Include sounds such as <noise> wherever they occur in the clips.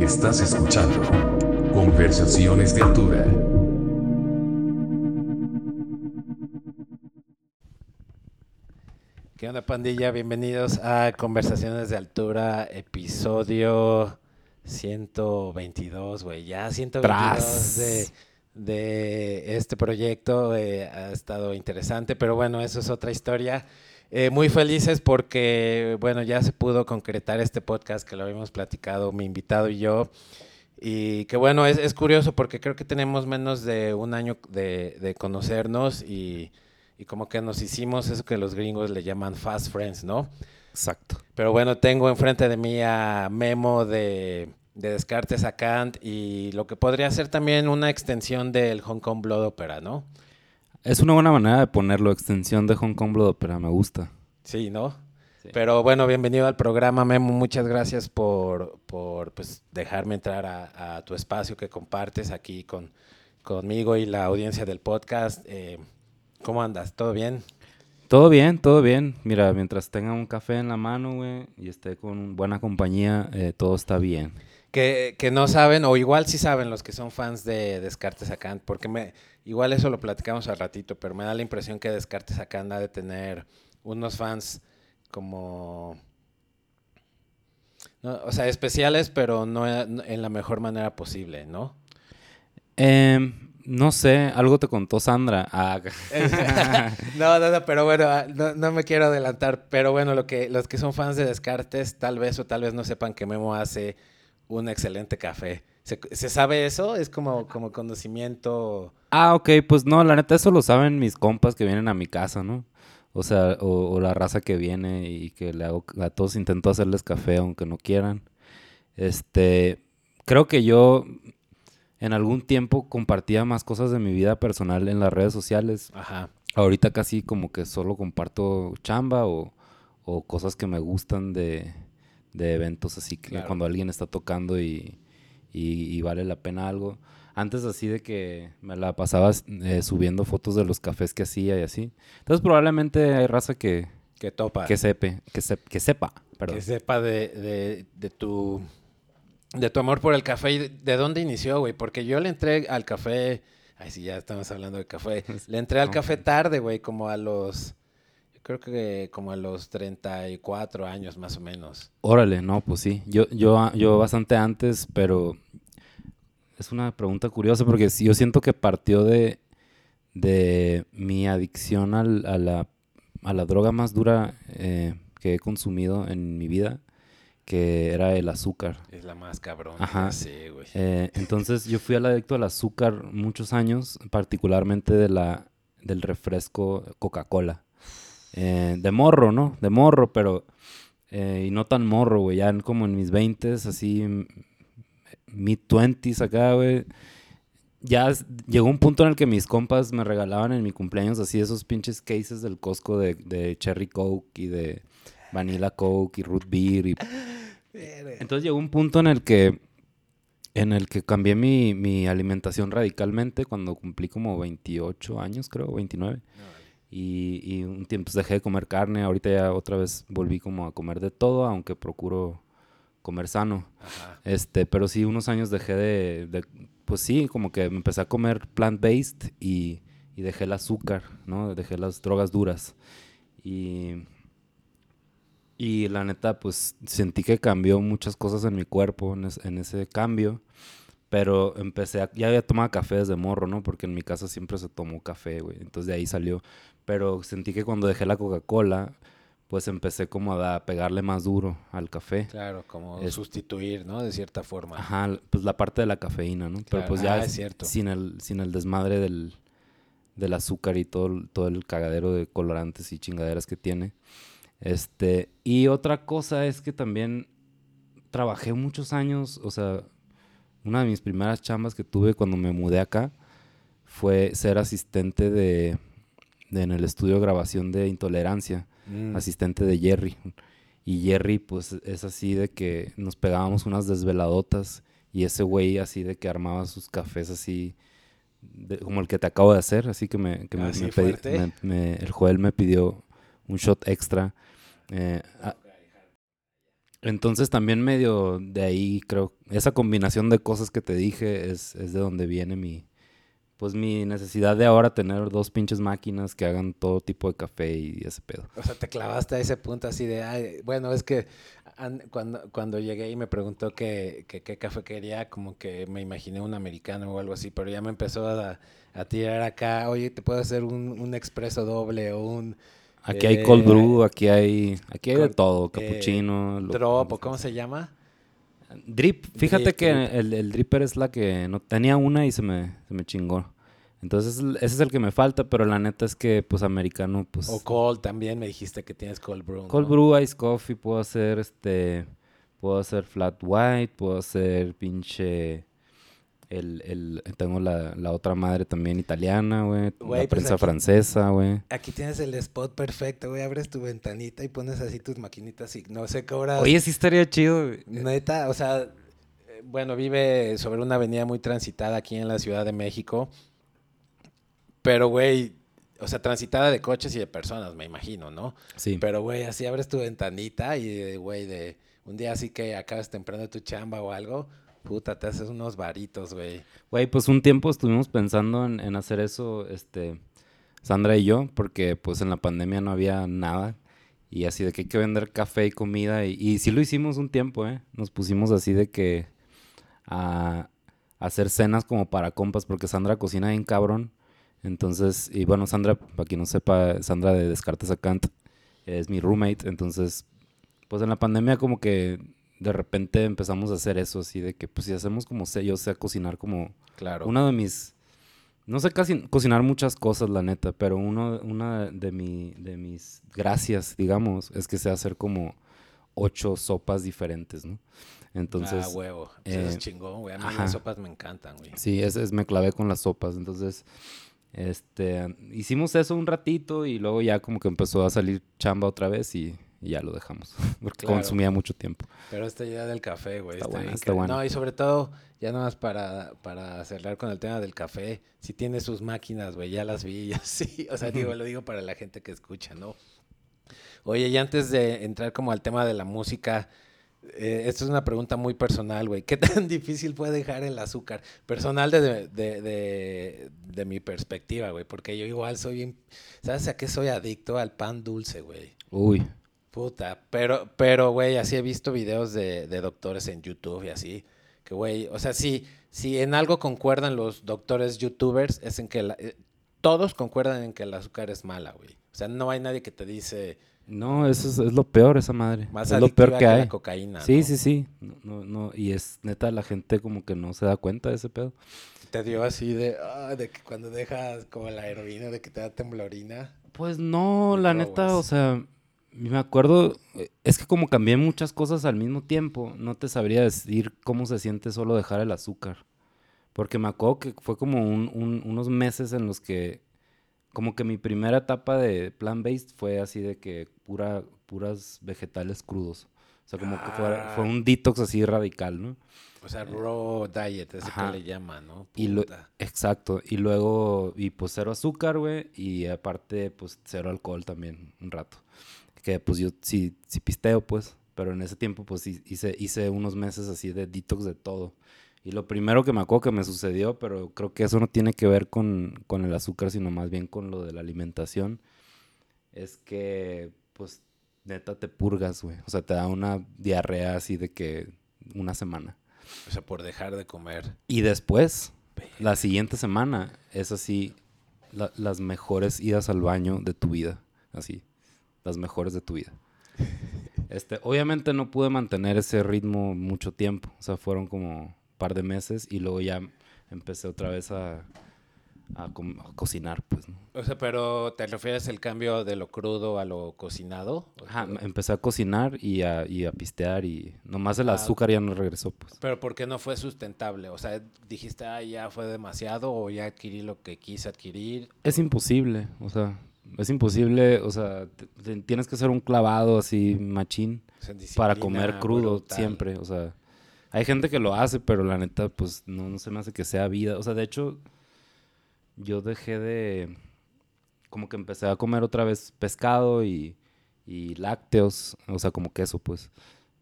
Estás escuchando Conversaciones de Altura. ¿Qué onda, pandilla? Bienvenidos a Conversaciones de Altura, episodio 122, güey. Ya 122 Tras. de, de este proyecto. eh, ha estado interesante, pero bueno, eso es otra historia. Eh, muy felices porque, bueno, ya se pudo concretar este podcast que lo habíamos platicado mi invitado y yo. Y que bueno, es, es curioso porque creo que tenemos menos de un año de, de conocernos y, y como que nos hicimos eso que los gringos le llaman fast friends, ¿no? Exacto. Pero bueno, tengo enfrente de mí a Memo de, de Descartes a Kant y lo que podría ser también una extensión del Hong Kong Blood Opera, ¿no? Es una buena manera de ponerlo, extensión de Hong Kong Blood Opera, me gusta. Sí, ¿no? Sí. Pero bueno, bienvenido al programa, Memo. Muchas gracias por, por pues, dejarme entrar a, a tu espacio que compartes aquí con, conmigo y la audiencia del podcast. Eh, ¿Cómo andas? ¿Todo bien? Todo bien, todo bien. Mira, mientras tenga un café en la mano, güey, y esté con buena compañía, eh, todo está bien. Que, que no saben, o igual sí saben los que son fans de Descartes a Kant, porque me, igual eso lo platicamos al ratito, pero me da la impresión que Descartes a Kant ha de tener unos fans como... no, o sea, especiales, pero no en en la mejor manera posible, ¿no? Em, no sé, algo te contó Sandra. Ah, <laughs> no, no, no, pero bueno, ah, no, no me quiero adelantar, pero bueno, lo que, los que son fans de Descartes tal vez o tal vez no sepan que Memo hace un excelente café. ¿Se, se sabe eso? Es como, como conocimiento... ah, ok, pues no, la neta, eso lo saben mis compas que vienen a mi casa, ¿no? O sea, o, o la raza que viene y que le hago, a todos intento hacerles café aunque no quieran. Este, creo que yo en algún tiempo compartía más cosas de mi vida personal en las redes sociales. Ajá. Ahorita casi como que solo comparto chamba o, o cosas que me gustan de, de eventos así que Claro. cuando alguien está tocando y, y- y vale la pena algo. Antes así de que me la pasaba eh, subiendo fotos de los cafés que hacía y así. Entonces probablemente hay raza que, Que topa. que, sepe, que, sep- que sepa. Perdón. Que sepa de, de, de tu de tu amor por el café y de, de dónde inició, güey. Porque yo le entré al café. Ay, sí, ya estamos hablando de café. <laughs> Le entré al café tarde, güey, como a los. Yo creo que como a los 34 años más o menos. Órale, no, pues sí. Yo, yo, yo bastante antes, pero es una pregunta curiosa porque yo siento que partió de, de mi adicción al- a, la, a la droga más dura eh, que he consumido en mi vida, que era el azúcar. Es la más cabrón. Ajá. Sí, güey. Eh, entonces yo fui al adicto al azúcar muchos años, particularmente de la, del refresco Coca-Cola. Eh, de morro, ¿no? De morro, pero... eh, y no tan morro, güey. Ya en- como en mis 20 así... m- Mid-20s acá, güey. Ya llegó un punto en el que mis compas me regalaban en mi cumpleaños así esos pinches cases del Costco de, de Cherry Coke y de Vanilla Coke y Root Beer y entonces llegó un punto en el que en el que cambié mi, mi alimentación radicalmente cuando cumplí como 28 años, creo, 29. Y, y un tiempo pues, dejé de comer carne. Ahorita ya otra vez volví como a comer de todo, aunque procuro comer sano. Ajá. Este, pero sí, unos años dejé de, de- pues sí, como que me empecé a comer plant-based y, y dejé el azúcar, ¿no? Dejé las drogas duras. Y, y la neta, pues sentí que cambió muchas cosas en mi cuerpo en, es- en ese cambio. Pero empecé a, ya había tomado café desde morro, ¿no? Porque en mi casa siempre se tomó café, güey. Entonces de ahí salió. Pero sentí que cuando dejé la Coca-Cola, pues empecé como a pegarle más duro al café. Claro, como Es- sustituir, ¿no? De cierta forma. Ajá, pues la parte de la cafeína, ¿no? Pero Claro, pues ya ah, es cierto. sin el sin el desmadre del, del azúcar y todo, el- todo el cagadero de colorantes y chingaderas que tiene. Este, y otra cosa es que también trabajé muchos años, o sea, una de mis primeras chambas que tuve cuando me mudé acá fue ser asistente de, de- en el estudio de grabación de Intolerancia Mm. asistente de Jerry. Y Jerry, pues, es así de que nos pegábamos unas desveladotas. Y ese güey así de que armaba sus cafés así, de- como el que te acabo de hacer. Así que me, que me- Así me pedí- me- el Joel me pidió un shot extra. Eh, a- Entonces también medio de ahí creo, esa combinación de cosas que te dije es, es de donde viene mi, pues mi necesidad de ahora tener dos pinches máquinas que hagan todo tipo de café y ese pedo. O sea, te clavaste a ese punto así de, ay, bueno, es que an- cuando, cuando llegué y me preguntó que, que qué café quería, como que me imaginé un americano o algo así, pero ya me empezó a, a tirar acá, oye, te puedo hacer un, un expreso doble o un Aquí hay cold Eh, brew, aquí hay, aquí hay de todo, eh, cappuccino. lo- drop o cómo se llama. Drip, fíjate Drip, que drip. El, el dripper es la que no tenía una y se me, se me chingó. Entonces ese es el que me falta, pero la neta es que pues americano, pues O cold también, me dijiste que tienes cold brew. ¿no? cold brew, ice coffee, puedo hacer este, puedo hacer flat white, puedo hacer pinche, el, el, tengo la, la otra madre también italiana, güey, la pues prensa aquí- francesa, güey. Aquí tienes el spot perfecto, güey. Abres tu ventanita y pones así tus maquinitas y no sé cobras. Oye, sí estaría chido, güey. Neta, o sea, eh, bueno, vive sobre una avenida muy transitada aquí en la Ciudad de México. Pero, güey, o sea, transitada de coches y de personas, me imagino, ¿no? Sí. Pero, güey, así abres tu ventanita y, güey, de un día así que acabas temprano de tu chamba o algo, puta, te haces unos varitos, güey. Güey, pues un tiempo estuvimos pensando en, hacer eso, este, Sandra y yo, porque pues en la pandemia no había nada. Y así de que hay que vender café y comida. Y, y sí lo hicimos un tiempo, ¿eh? Nos pusimos así de que a, a hacer cenas como para compas, porque Sandra cocina bien cabrón. Entonces, y bueno, Sandra, para quien no sepa, Sandra de Descartes a Kant es mi roommate. Entonces, pues en la pandemia como que de repente empezamos a hacer eso, así de que pues si hacemos como sé, yo sé cocinar como Claro. una de mis, no sé casi cocinar muchas cosas, la neta, pero uno, una de, mi, de mis gracias, digamos, es que sé hacer como ocho sopas diferentes, ¿no? Entonces, ah, huevo. Pues eso es eh, chingón, güey. A mí ajá. las sopas me encantan, güey. sí, es, es- me clavé con las sopas, entonces, este, hicimos eso un ratito y luego ya como que empezó a salir chamba otra vez y, y ya lo dejamos, <laughs> porque Claro. consumía mucho tiempo. Pero esta idea del café, güey. Está Está, buena, está. No, y sobre todo, ya nada más para, para cerrar con el tema del café, si tiene sus máquinas, güey, ya las vi, <laughs> ya sí. O sea, digo, lo digo para la gente que escucha, ¿no? Oye, y antes de entrar como al tema de la música, eh, esto es una pregunta muy personal, güey. ¿Qué <laughs> tan difícil puede dejar el azúcar? Personal de, de, de, de mi perspectiva, güey, porque yo igual soy bien... ¿Sabes a qué soy adicto? Al pan dulce, güey. Uy, Puta, pero, pero, güey, así he visto videos de, de doctores en YouTube y así, que, güey, o sea, si, si en algo concuerdan los doctores youtubers, es en que la- eh, todos concuerdan en que el azúcar es mala, güey. O sea, no hay nadie que te dice no, eso es, es lo peor, esa madre. más es lo peor que que, hay. la cocaína. Sí, ¿no? sí, sí. No, no, Y es neta, la gente como que no se da cuenta de ese pedo. Te dio así de, ah, de que cuando dejas como la heroína, de que te da temblorina. Pues no, la neta, o sea, me acuerdo, eh, es que como cambié muchas cosas al mismo tiempo, no te sabría decir cómo se siente solo dejar el azúcar. Porque me acuerdo que fue como un- un- unos meses en los que, como que mi primera etapa de plant-based fue así de que pura, puras vegetales crudos. O sea, como que fue, fue Ah. un detox así radical, ¿no? O sea, raw diet, ese Ajá. que le llaman, ¿no? Y lo- Puta. Exacto. Y luego, y pues cero azúcar, güey. Y aparte, pues cero alcohol también, un rato. Que pues yo sí, sí pisteo, pues. Pero en ese tiempo, pues hice, hice unos meses así de detox de todo. Y lo primero que me acuerdo que me sucedió, pero creo que eso no tiene que ver con, con el azúcar, sino más bien con lo de la alimentación, es que, pues, neta te purgas, güey. O sea, te da una diarrea así de que una semana. O sea, por dejar de comer. Y después, la siguiente semana, es así, la- las mejores idas al baño de tu vida. Así, las mejores de tu vida. Este, obviamente no pude mantener ese ritmo mucho tiempo. O sea, fueron como un par de meses y luego ya empecé otra vez a, a com- a cocinar, pues. ¿no? O sea, pero ¿te refieres el cambio de lo crudo a lo cocinado? Ajá, empecé a cocinar y a, y a pistear y nomás el Ah, azúcar ya no regresó, pues. Pero ¿por qué no fue sustentable? O sea, dijiste, ah, ya fue demasiado o ya adquirí lo que quise adquirir. Es imposible, o sea, es imposible, o sea, te- te- tienes que hacer un clavado así machín O sea, para comer crudo brutal. siempre, o sea, hay gente que lo hace, pero la neta, pues no, no se me hace que sea vida, o sea, de hecho, yo dejé de, como que empecé a comer otra vez pescado y, y lácteos, o sea, como queso, pues,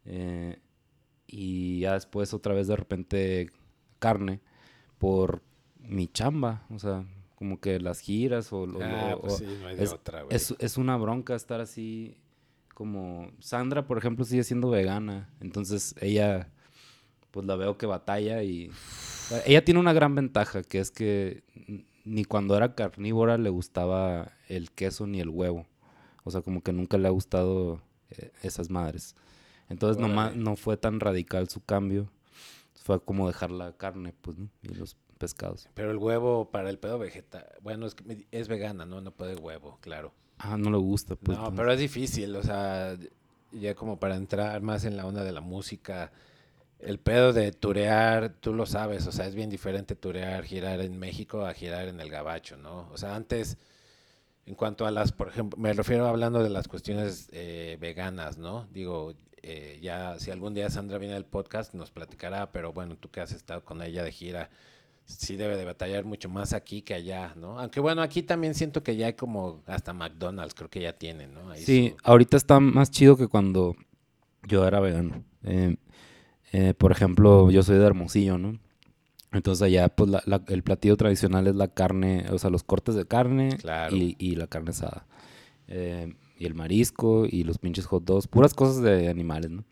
Eh, y ya después otra vez de repente carne por mi chamba. O sea, como que las giras o... Ah, pues sí, no hay de es, otra, güey. es, es una bronca estar así como... Sandra, por ejemplo, sigue siendo vegana. Entonces ella, pues la veo que batalla y... Ella tiene una gran ventaja, que es que ni cuando era carnívora le gustaba el queso ni el huevo. O sea, como que nunca le ha gustado eh, esas madres. Entonces nomás no fue tan radical su cambio. Fue como dejar la carne, pues, ¿no? Y los pescados. Pero el huevo para el pedo vegetal, bueno, es, que es vegana, ¿no? No puede huevo, claro. Ah, no le gusta, pues. no, entonces- pero es difícil, o sea, ya como para entrar más en la onda de la música, el pedo de turear, tú lo sabes, o sea, es bien diferente turear, girar en México a girar en el Gabacho, ¿no? O sea, antes, en cuanto a las, por ejemplo, me refiero hablando de las cuestiones eh, veganas, ¿no? Digo, eh, ya si algún día Sandra viene al podcast nos platicará, pero bueno, tú que has estado con ella de gira, sí debe de batallar mucho más aquí que allá, ¿no? Aunque bueno, aquí también siento que ya hay como hasta McDonald's, creo que ya tienen, ¿no? Ahí Sí, su- ahorita está más chido que cuando yo era vegano. Eh, eh, por ejemplo, yo soy de Hermosillo, ¿no? Entonces allá, pues, la- la- el platillo tradicional es la carne, o sea, los cortes de carne Claro. y, y la carne asada. Eh, y el marisco y los pinches hot dogs, puras cosas de animales, ¿no?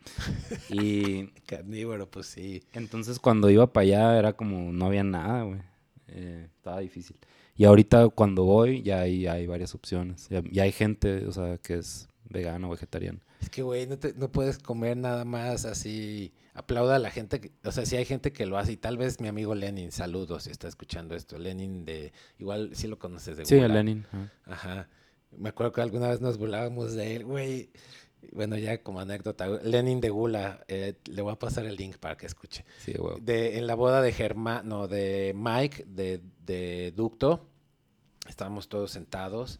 Y <laughs> Carnívoro, pues sí. entonces cuando iba para allá era como no había nada, güey. Eh, estaba difícil. Y ahorita cuando voy ya hay, hay varias opciones. Ya, ya hay gente, o sea, que es vegano o vegetariano. Es que, güey, no, te- no puedes comer nada más así. Aplauda a la gente. que- o sea, si hay gente que lo hace. Y tal vez mi amigo Lenin, saludos si está escuchando esto. Lenin de. Igual sí lo conoces de Sí, Gula. a Lenin. ajá. Ajá. Me acuerdo que alguna vez nos burlábamos de él, güey. Bueno, ya como anécdota. Lenin de Gula. eh, le voy a pasar el link para que escuche. Sí, güey. De, en la boda de Germán, no, de Mike, de, de Ducto, estábamos todos sentados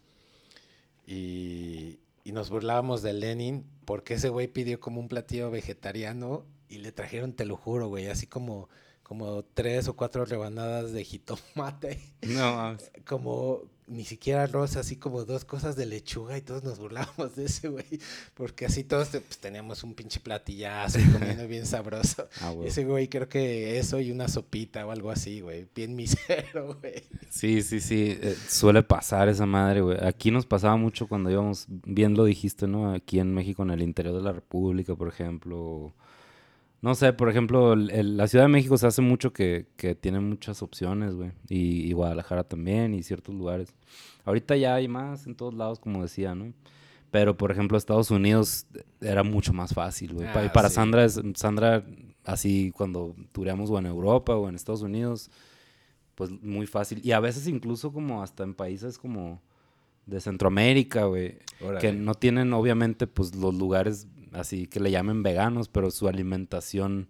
y, y nos burlábamos de Lenin porque ese güey pidió como un platillo vegetariano y le trajeron, te lo juro, güey, así como, como tres o cuatro rebanadas de jitomate, <laughs> No, mames. como ni siquiera arroz, así como dos cosas de lechuga y todos nos burlábamos de ese güey, porque así todos pues, teníamos un pinche platillazo comiendo <laughs> bien sabroso. Ah, güey. Ese güey creo que eso y una sopita o algo así, güey. Bien <laughs> misero, güey. Sí, sí, sí. eh, suele pasar esa madre, güey. Aquí nos pasaba mucho cuando íbamos, bien lo dijiste, ¿no? Aquí en México, en el interior de la República, por ejemplo. No sé, por ejemplo, el- el- la Ciudad de México se hace mucho que, que tiene muchas opciones, güey. Y, y Guadalajara también, y ciertos lugares. Ahorita ya hay más en todos lados, como decía, ¿no? Pero, por ejemplo, Estados Unidos era mucho más fácil, güey. Y Ah, para sí. Sandra, es- Sandra, así cuando tureamos o en Europa o en Estados Unidos, pues muy fácil. Y a veces incluso como hasta en países como de Centroamérica, güey. Que no tienen obviamente pues los lugares así que le llamen veganos, pero su alimentación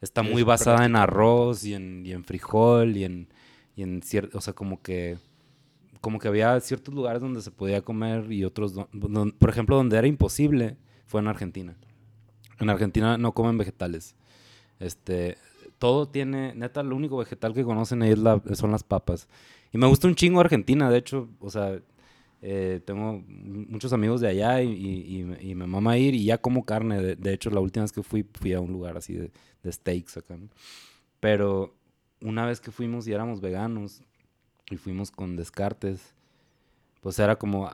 está Es muy basada en arroz y en, y en frijol y en, y en cierto, o sea, como que como que había ciertos lugares donde se podía comer y otros, do- don- por ejemplo, donde era imposible fue en Argentina. En Argentina no comen vegetales. Este, todo tiene, neta, lo único vegetal que conocen ahí es la- son las papas. Y me gusta un chingo Argentina, de hecho, o sea, eh, tengo muchos amigos de allá y, y- y me- mama ir y ya como carne. De, de hecho, la última vez que fui, fui a un lugar así de, de steaks acá, ¿no? Pero una vez que fuimos y éramos veganos y fuimos con descartes, pues era como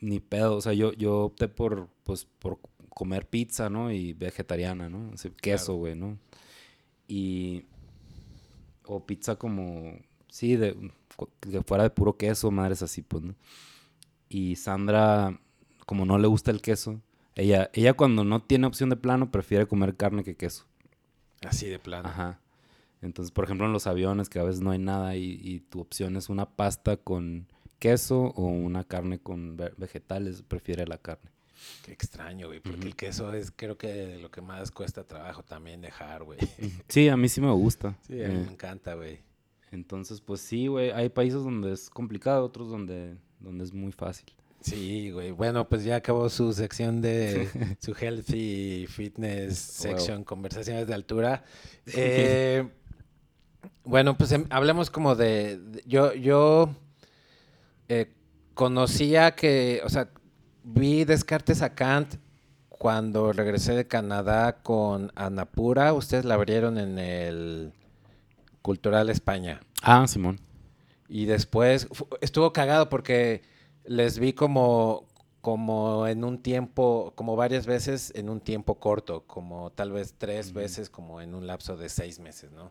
ni pedo. O sea, yo, yo opté por, pues, por comer pizza, ¿no? Y vegetariana, ¿no? Así, queso, Claro. güey, ¿no? Y... O pizza como... Sí, de, que fuera de puro queso, madres así, pues, ¿no? Y Sandra, como no le gusta el queso, ella, ella cuando no tiene opción de plano prefiere comer carne que queso. Así de plano. Ajá. Entonces, por ejemplo, en los aviones que a veces no hay nada y, y tu opción es una pasta con queso o una carne con ve- vegetales, prefiere la carne. Qué extraño, güey. Porque el queso es creo que lo que más cuesta trabajo también dejar, güey. Sí, a mí sí me gusta. Sí, a mí Eh, me encanta, güey. entonces, pues sí, güey, hay países donde es complicado, otros donde, donde es muy fácil. Sí, güey. Bueno, pues ya acabó su sección de <laughs> su healthy fitness section, conversaciones de altura. Eh, bueno, pues em- hablemos como de, de- yo, yo eh, conocía que, o sea, vi Descartes a Kant cuando regresé de Canadá con Anapura, ustedes la abrieron en el Cultural España. Ah, Simón. Y después estuvo cagado porque les vi como, como en un tiempo, como varias veces en un tiempo corto, como tal vez tres veces veces como en un lapso de seis meses, ¿no?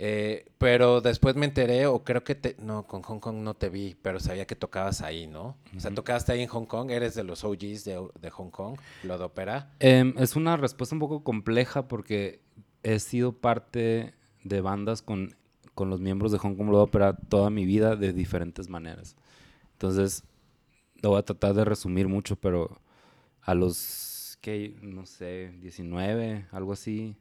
Eh, pero después me enteré, o creo que te, no, con Hong Kong no te vi, pero sabía que tocabas ahí, ¿no? O sea, tocaste ahí en Hong Kong, eres de los OGs de, de Hong Kong, Blood Opera. Em, es una respuesta un poco compleja porque he sido parte de bandas con, con los miembros de Hong Kong Blood Opera toda mi vida de diferentes maneras. Entonces, lo voy a tratar de resumir mucho, pero a los, que No sé, 19, algo así.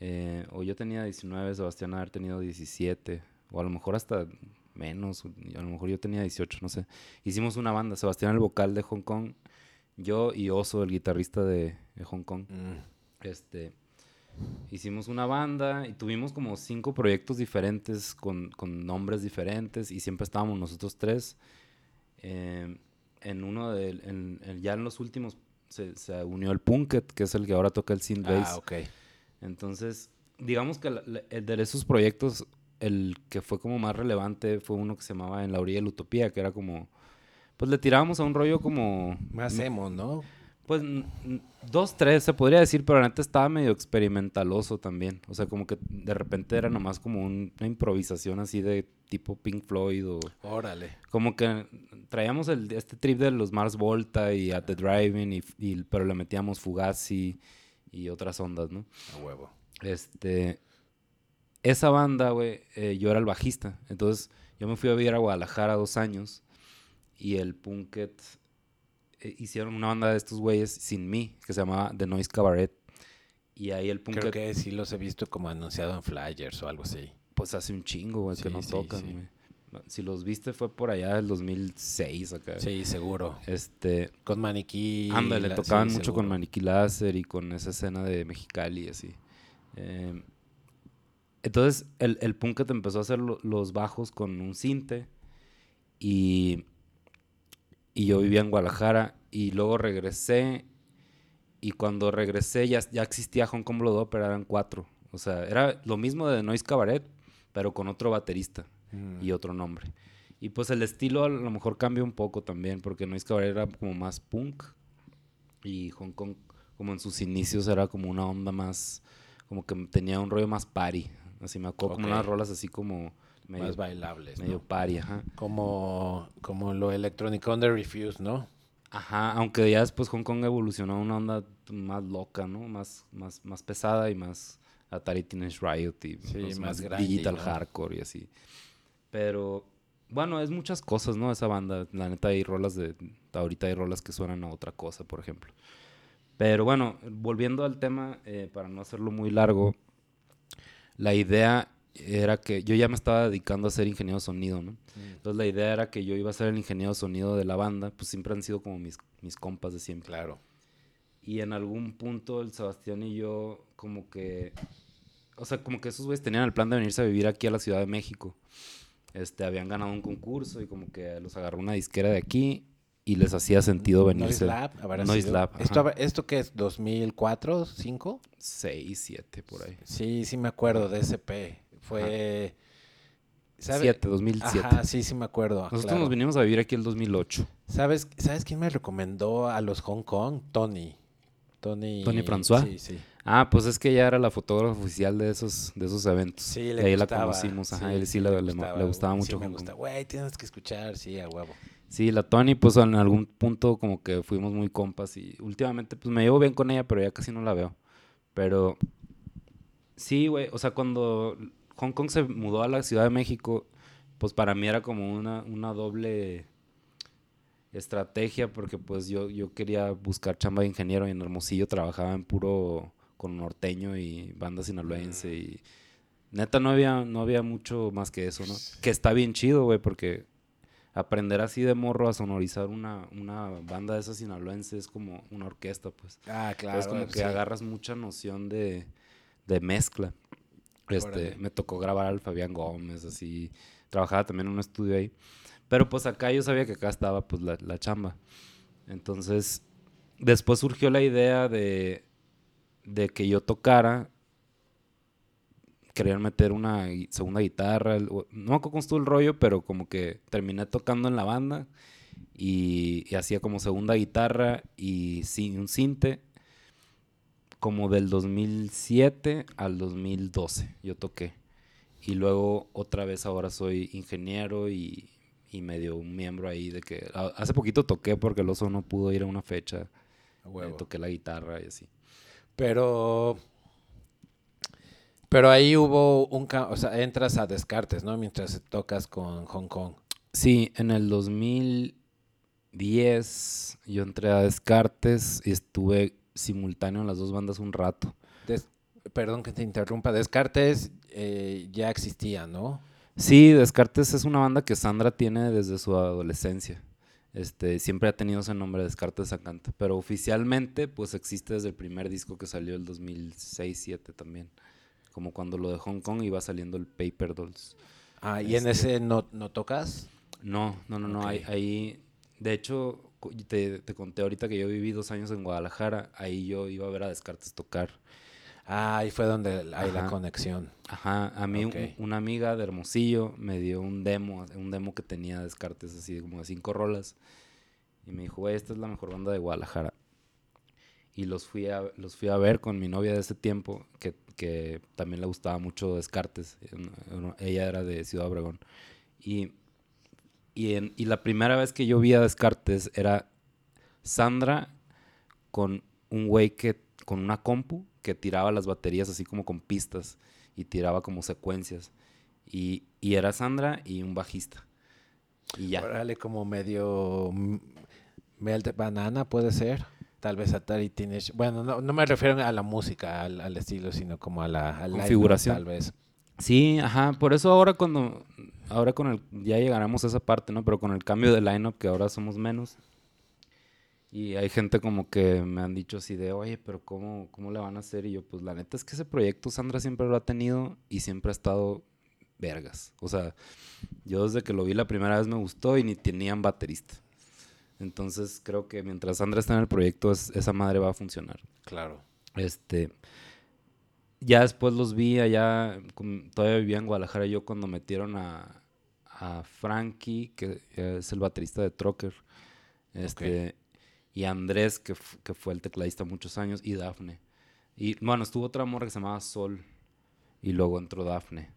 eh, o yo tenía 19, Sebastián haber tenido 17, o a lo mejor hasta menos, a lo mejor yo tenía 18, no sé. Hicimos una banda, Sebastián el vocal de Hong Kong, yo y Oso, el guitarrista de, de Hong Kong. Mm. Este, hicimos una banda y tuvimos como cinco proyectos diferentes con, con nombres diferentes y siempre estábamos nosotros tres. Eh, en uno de, en- en- ya en los últimos se, se unió el Punket, que es el que ahora toca el synth bass. Ah, ok. Entonces, digamos que la- la- el de esos proyectos, el que fue como más relevante fue uno que se llamaba En la orilla de la utopía, que era como, pues le tirábamos a un rollo como... Más emo, ¿no? Pues dos, tres se podría decir, pero neta estaba medio experimentaloso también. O sea, como que de repente era nomás como un- una improvisación así de tipo Pink Floyd o Órale. como que traíamos el, este trip de los Mars Volta y At the Driving, y, y- pero le metíamos Fugazi y otras ondas, ¿no? A huevo. Este, esa banda, güey, eh, yo era el bajista. Entonces, yo me fui a vivir a Guadalajara dos años y el Punket eh, hicieron una banda de estos güeyes sin mí, que se llamaba The Noise Cabaret. Y ahí el Creo Punket, que sí los he visto como anunciado en flyers o algo así. pues hace un chingo, güey, que no sí, tocan, sí. güey. Si los viste fue por allá del 2006 acá. Sí, seguro. Este, Con maniquí. Ándale, la- tocaban mucho con. Maniquí Láser y con esa escena de Mexicali y así. Eh, entonces, el, el Punket empezó a hacer lo- los bajos con un cinte y, y yo vivía en Guadalajara y luego regresé y cuando regresé ya, ya existía Hong Kong Blood Opera, eran cuatro. O sea, era lo mismo de Noise Cabaret, pero con otro baterista Mm. y otro nombre. Y pues el estilo a lo mejor cambia un poco también, porque Noise Cabaret era como más punk y Hong Kong, como en sus inicios, era como una onda más, como que tenía un rollo más party. Así me acuerdo, como Ok. unas rolas así como medio, Más bailables. medio ¿no? party, ajá. Como, como lo electrónico on the refuse, ¿no? Ajá, aunque ya después Hong Kong evolucionó a una onda más loca, ¿no? Más, más, más pesada y más Atari Teenage Riot y Sí, pues, más grungy, digital ¿no? hardcore y así. Pero, bueno, es muchas cosas, ¿no? Esa banda, la neta hay rolas de, ahorita hay rolas que suenan a otra cosa, por ejemplo. Pero bueno, volviendo al tema, eh, para no hacerlo muy largo, la idea era que yo ya me estaba dedicando a ser ingeniero de sonido, ¿no? Entonces la idea era que yo iba a ser el ingeniero de sonido de la banda, pues siempre han sido como mis, mis compas de siempre. Claro. Y en algún punto el Sebastián y yo como que, o sea, como que esos güeyes tenían el plan de venirse a vivir aquí a la Ciudad de México. Este, habían ganado un concurso y como que los agarró una disquera de aquí y les hacía sentido venirse. Noise Lab, habrá Noise sido. Lab, ¿Esto, ¿Esto qué es? ¿2004? ¿5? 6, 7 por ahí. Sí, sí me acuerdo de SP. Fue... ¿sabe? 7, 2007. Ajá, sí, sí me acuerdo. Nosotros claro. nos vinimos a vivir aquí el 2008. ¿Sabes, ¿Sabes quién me recomendó a los Hong Kong? Tony. Tony. ¿Tony François? Sí, sí. Ah, pues es que ella era la fotógrafa oficial de esos, de esos eventos. Sí, Y le ahí gustaba. la conocimos, ajá, él sí le, le- le gustaba mucho. Sí, me Hong gusta. Kong. Güey, tienes que escuchar, sí, a huevo. Sí, la Tony, pues en algún punto como que fuimos muy compas y últimamente pues me llevo bien con ella, pero ya casi no la veo. Pero sí, güey, o sea, cuando Hong Kong se mudó a la Ciudad de México, pues para mí era como una, una doble estrategia porque pues yo, yo quería buscar chamba de ingeniero y en Hermosillo trabajaba en puro con norteño y banda sinaloense y neta no había, no había mucho más que eso, ¿no? Que está bien chido, güey, porque aprender así de morro a sonorizar una, una banda de esas sinaloenses es como una orquesta, pues. Ah, claro. es como que sí. agarras mucha noción de, de mezcla. Este, Órale. me tocó grabar al Fabián Gómez, así. Trabajaba también en un estudio ahí. Pero pues acá yo sabía que acá estaba pues la, la chamba. Entonces, después surgió la idea de, de que yo tocara. Querían meter una segunda guitarra. No me acuerdo cómo estuvo el rollo, pero como que terminé tocando en la banda. Y, y hacía como segunda guitarra y un cinte. Como del 2007 al 2012 yo toqué. Y luego otra vez ahora soy ingeniero y, y medio un miembro ahí de que... a- Hace poquito toqué porque el oso no pudo ir a una fecha. A eh, toqué la guitarra y así. Pero. Pero ahí hubo un. O sea, entras a Descartes, ¿no? Mientras tocas con Hong Kong. Sí, en el 2010 yo entré a Descartes y estuve simultáneo en las dos bandas un rato. Des- Perdón que te interrumpa. Descartes eh, ya existía, ¿no? Sí, Descartes es una banda que Sandra tiene desde su adolescencia. Este, siempre ha tenido ese nombre, Descartes Sacanta. Pero oficialmente, pues existe desde el primer disco que salió el 2006-2007 también. Como cuando lo de Hong Kong iba saliendo el Paper Dolls. Ah, y en Este- ese no, no tocas. No, no, no, no. Ahí, ahí- de hecho, te, te conté ahorita que yo viví dos años en Guadalajara. Ahí yo iba a ver a Descartes tocar. Ah, ahí fue donde hay la Ajá. conexión. Ajá, a mí un- Ok. una amiga de Hermosillo me dio un demo, un demo que tenía Descartes así como de cinco rolas. Y me dijo, esta es la mejor banda de Guadalajara. Y los fui a, los fui a ver con mi novia de ese tiempo, que, que también le gustaba mucho Descartes. Ella era de Ciudad Obregón. Y, y, en- y la primera vez que yo vi a Descartes era Sandra con un güey que con una compu que tiraba las baterías así como con pistas y tiraba como secuencias. Y, y era Sandra y un bajista. Y ya. Órale, como medio mm, Melt Banana, puede ser. Tal vez Atari Teenage. Bueno, no, no me refiero a la música, al, al estilo, sino como a la Configuración. Tal vez. Sí, ajá, por eso ahora cuando, ahora con el, ya llegaremos a esa parte, ¿no? Pero con el cambio de lineup que ahora somos menos. Y hay gente como que me han dicho así de, oye, pero ¿cómo, cómo le van a hacer? Y yo, pues la neta es que ese proyecto Sandra siempre lo ha tenido y siempre ha estado vergas. O sea, yo desde que lo vi la primera vez me gustó y ni tenían baterista. Entonces creo que mientras Sandra está en el proyecto, es- esa madre va a funcionar. Claro. Este, ya después los vi allá, todavía vivía en Guadalajara yo cuando metieron a, a Frankie, que es el baterista de Trocker, este, y Andrés, que, que fue el tecladista muchos años, y Dafne. Y bueno, estuvo otra morra que se llamaba Sol, y luego entró Dafne.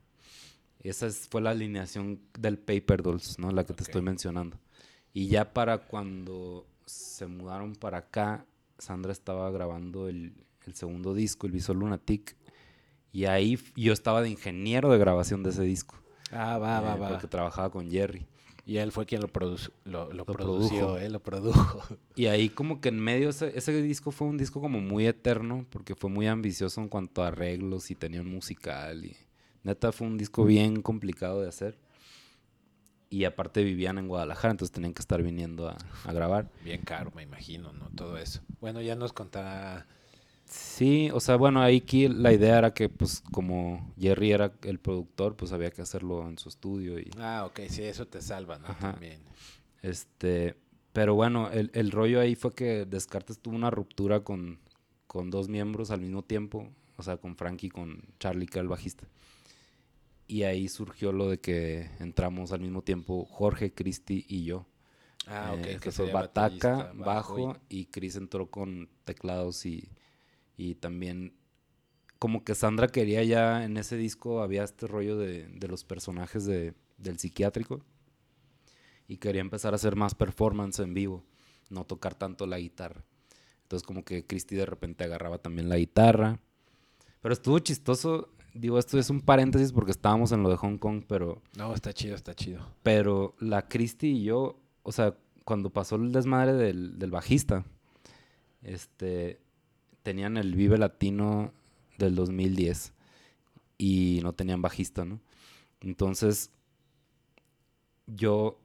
Esa es- fue la alineación del Paper Dolls, ¿no? La que te estoy mencionando. Y ya para cuando se mudaron para acá, Sandra estaba grabando el, el segundo disco, el Visual Lunatic. Y ahí yo estaba de ingeniero de grabación de ese disco. Ah, va, va, eh, va. Porque trabajaba con Jerry. Y él fue quien lo, produce- lo, lo Lo produció, produjo. él lo produjo. <laughs> Y ahí como que en medio, ese, ese disco fue un disco como muy eterno, porque fue muy ambicioso en cuanto a arreglos y tenía un musical. Y neta fue un disco bien complicado de hacer. Y aparte vivían en Guadalajara, entonces tenían que estar viniendo a, a grabar. Bien caro, me imagino, ¿no? Todo eso. Bueno, ya nos contará. Sí, o sea, bueno, ahí aquí la idea era que pues como Jerry era el productor, pues había que hacerlo en su estudio y Ah, ok, sí, eso te salva, ¿no? Ajá. También. este, pero bueno, el, el rollo ahí fue que Descartes tuvo una ruptura con, con dos miembros al mismo tiempo, o sea, con Frankie y con Charlie, que era el bajista. Y ahí surgió lo de que entramos al mismo tiempo Jorge, Cristi y yo. Ah, ok. Eh, que que fue sería bataca, bajo, y... Chris entró con teclados y, y también como que Sandra quería ya en ese disco había este rollo de, de los personajes de, del psiquiátrico y quería empezar a hacer más performance en vivo, no tocar tanto la guitarra. Entonces como que Christy de repente agarraba también la guitarra. Pero estuvo chistoso, digo, esto es un paréntesis porque estábamos en lo de Hong Kong, pero No, está chido, está chido. pero la Christy y yo, o sea, cuando pasó el desmadre del, del bajista, este, tenían el Vive Latino del 2010 y no tenían bajista, ¿no? Entonces, yo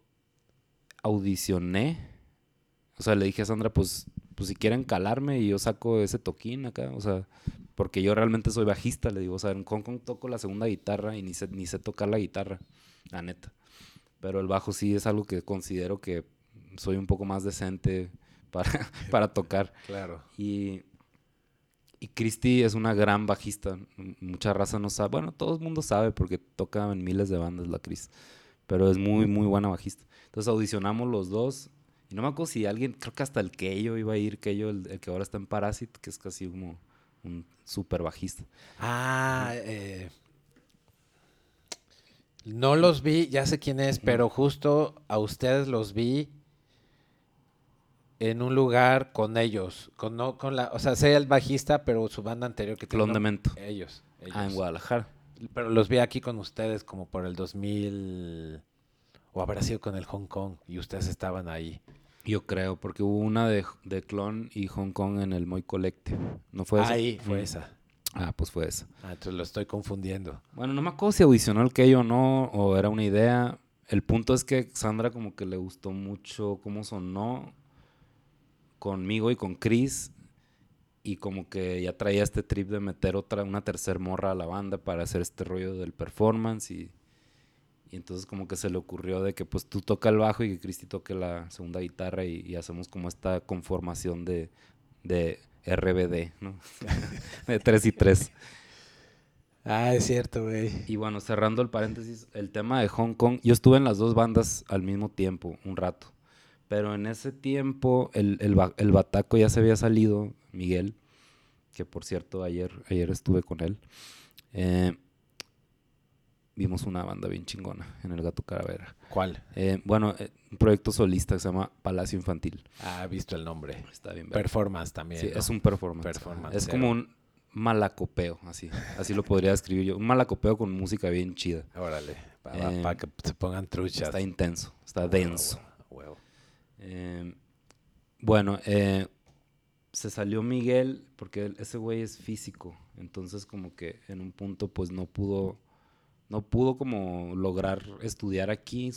audicioné, o sea, le dije a Sandra, pues, pues si quieren calarme y yo saco ese toquín acá, o sea, porque yo realmente soy bajista, le digo, o sea, en Hong Kong toco la segunda guitarra y ni sé, ni sé tocar la guitarra, la neta. Pero el bajo sí es algo que considero que soy un poco más decente para, <laughs> para tocar. Claro. Y, y Christy es una gran bajista. Mucha raza no sabe. Bueno, todo el mundo sabe porque toca en miles de bandas la Chris. Pero es muy, muy buena bajista. Entonces audicionamos los dos. Y no me acuerdo si alguien, creo que hasta el Keyo iba a ir, Keyo, el, el que ahora está en Parasite, que es casi como un super bajista. Ah, eh, no los vi, ya sé quién es, pero justo a ustedes los vi en un lugar con ellos, con no con la, o sea, sé el bajista, pero su banda anterior que Clon tiene de un- Mento. ellos, ellos. Ah, en Guadalajara. Pero los vi aquí con ustedes como por el 2000 o habrá sido con el Hong Kong y ustedes estaban ahí. Yo creo, porque hubo una de, de Clon y Hong Kong en el Moy Collective. ¿No fue esa? ahí fue Mm. esa. Ah, pues fue esa. Ah, entonces lo estoy confundiendo. Bueno, no me acuerdo si audicionó el Keyo o no, o era una idea. El punto es que Sandra como que le gustó mucho cómo sonó conmigo y con Chris. Y como que ya traía este trip de meter otra, una tercer morra a la banda para hacer este rollo del performance. Y, y entonces como que se le ocurrió de que pues tú toca el bajo y que Cristi toque la segunda guitarra y, y hacemos como esta conformación de, de RBD, ¿no? <laughs> de tres y tres. Ah, es cierto, güey. Y bueno, cerrando el paréntesis, el tema de Hong Kong, yo estuve en las dos bandas al mismo tiempo, un rato. Pero en ese tiempo el, el, el bataco ya se había salido, Miguel, que por cierto ayer, ayer estuve con él. Eh, vimos una banda bien chingona en el Gato Caravera. ¿Cuál? Eh, bueno, eh, un proyecto solista que se llama Palacio Infantil. Ah, he visto el nombre. Está bien. Performance también. Sí, ¿no? es un performance. Performance, Es cero. como un malacopeo, así. Así lo podría describir yo. Un malacopeo con música bien chida. Órale, para que se pongan truchas. Está intenso, está denso. huevo, huevo. Eh, bueno, eh, se salió Miguel porque ese güey es físico. Entonces como que en un punto pues no pudo, no pudo como lograr estudiar aquí.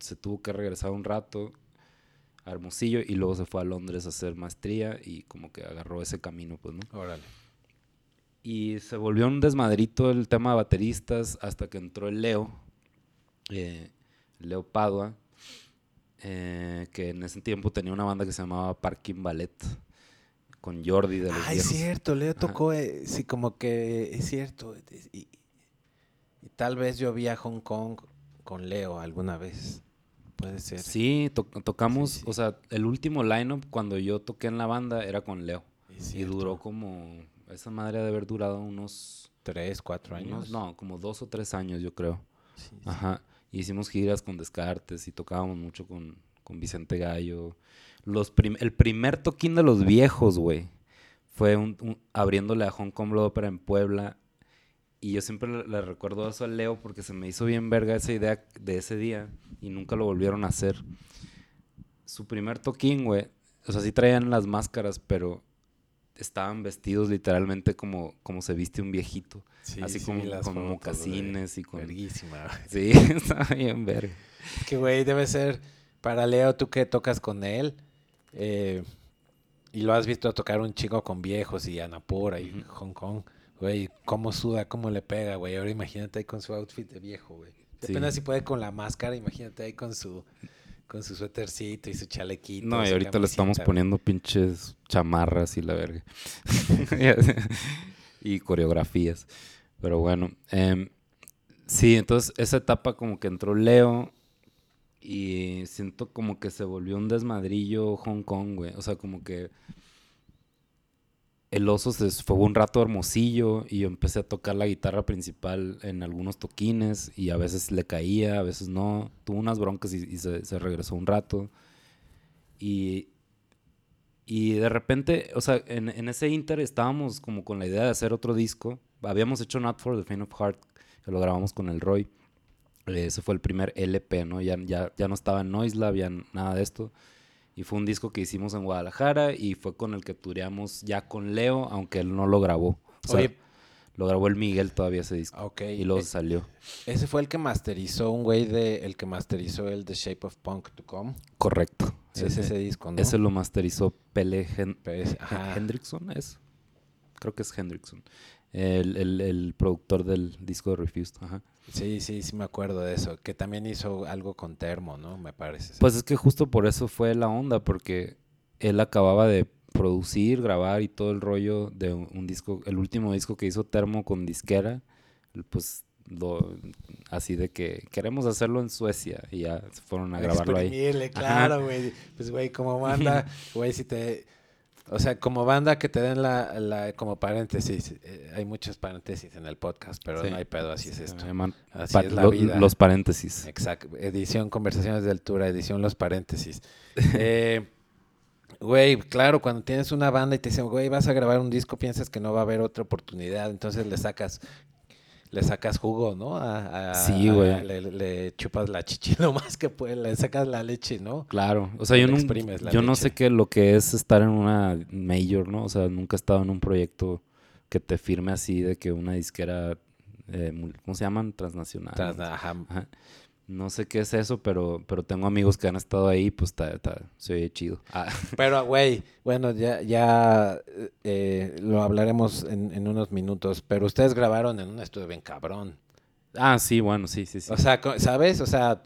Se tuvo que regresar un rato a Hermosillo y luego se fue a Londres a hacer maestría y como que agarró ese camino pues, ¿no? Órale. Y se volvió un desmadrito el tema de bateristas hasta que entró el Leo, eh, Leo Padua, eh, que en ese tiempo tenía una banda que se llamaba Parking Ballet, con Jordi de los Ah, es cierto, Leo tocó, eh, sí, como que es cierto. Y, y tal vez yo vi a Hong Kong con Leo alguna vez. Puede ser. Sí, to- tocamos, Sí, sí. o sea, el último lineup cuando yo toqué en la banda era con Leo. Y duró como, esa madre ha de haber durado unos, Tres, cuatro años. unos- no, como dos o tres años yo creo. Sí. Ajá. Hicimos giras con Descartes y tocábamos mucho con, con Vicente Gallo. Los el primer toquín de los viejos, güey, fue un, abriéndole a Hong Kong Opera en Puebla. Y yo siempre le, le recuerdo eso a Leo porque se me hizo bien verga esa idea de ese día y nunca lo volvieron a hacer. Su primer toquín, güey, o sea, sí traían las máscaras, pero estaban vestidos literalmente como, como se viste un viejito. Sí, así sí, como con mocasines y con... Verguísima. Sí, <laughs> está bien verga. Que güey, debe ser para Leo, tú que tocas con él. eh, y lo has visto tocar un chico con viejos y Anapura y. Hong Kong. Güey, cómo suda, cómo le pega, güey. Ahora imagínate ahí con su outfit de viejo, güey. Sí. Apenas si puede con la máscara, imagínate ahí con su con su suétercito y su chalequito. No, y ahorita le estamos poniendo pinches chamarras y la verga. <laughs> y coreografías. Pero bueno. em, sí, entonces esa etapa como que entró Leo y siento como que se volvió un desmadrillo Hong Kong, güey. O sea, como que el oso se fue un rato hermosillo y yo empecé a tocar la guitarra principal en algunos toquines y a veces le caía, a veces no. Tuvo unas broncas y, se, se regresó un rato. Y, y de repente, o sea, en, ese inter estábamos como con la idea de hacer otro disco. Habíamos hecho Not for the Faint of Heart, que lo grabamos con el Roy. Eh, Ese fue el primer LP, ¿no? Ya, ya, ya no estaba en Noiselab, ya nada de esto. Y fue un disco que hicimos en Guadalajara y fue con el que tureamos ya con Leo, aunque él no lo grabó. O sea, Oye, lo grabó el Miguel todavía ese disco. ok. Y luego eh, salió. Ese fue el que masterizó un güey de el que masterizó el The Shape of Punk to Come. Correcto. Sí, es ese disco, ¿no? Ese lo masterizó Pele Hen- ajá. Hendrickson, ¿es? Creo que es Hendrickson. El, el- el productor del disco de Refused. Ajá. Sí, sí, sí me acuerdo de eso. Que también hizo algo con Termo, ¿no? Me parece. Pues es que justo por eso fue la onda, porque él acababa de producir, grabar y todo el rollo de un, disco, el último disco que hizo Termo con disquera, pues lo, así de que queremos hacerlo en Suecia y ya se fueron a grabarlo ahí. Claro, güey. Pues, güey, como banda, <laughs> güey, si te... O sea, como banda que te den la, la como paréntesis, eh, hay muchos paréntesis en el podcast, pero Sí. no hay pedo, así es esto. Así pa- es la vida. los paréntesis. Exacto. Edición Conversaciones de Altura, edición Los Paréntesis. <laughs> Eh, Güey, claro, cuando tienes una banda y te dicen, güey, vas a grabar un disco, piensas que no va a haber otra oportunidad, entonces le sacas, le sacas jugo, ¿no? A- a- Sí, a- güey. le, le chupas la chichi <laughs> lo más que puedes, le sacas la leche, ¿no? Claro, o sea, yo, no, yo no sé qué lo que es estar en una major, ¿no? O sea, nunca he estado en un proyecto que te firme así de que una disquera, eh, ¿cómo se llaman? Transnacional. Ajá. No sé qué es eso, pero, pero tengo amigos que han estado ahí, pues está, está- se oye chido. Ah, <laughs> Pero, güey, bueno, ya, ya eh, lo hablaremos en, en unos minutos, pero ustedes grabaron en un estudio bien cabrón. ah, sí, bueno, sí, sí, sí. O sea, ¿sabes? O sea,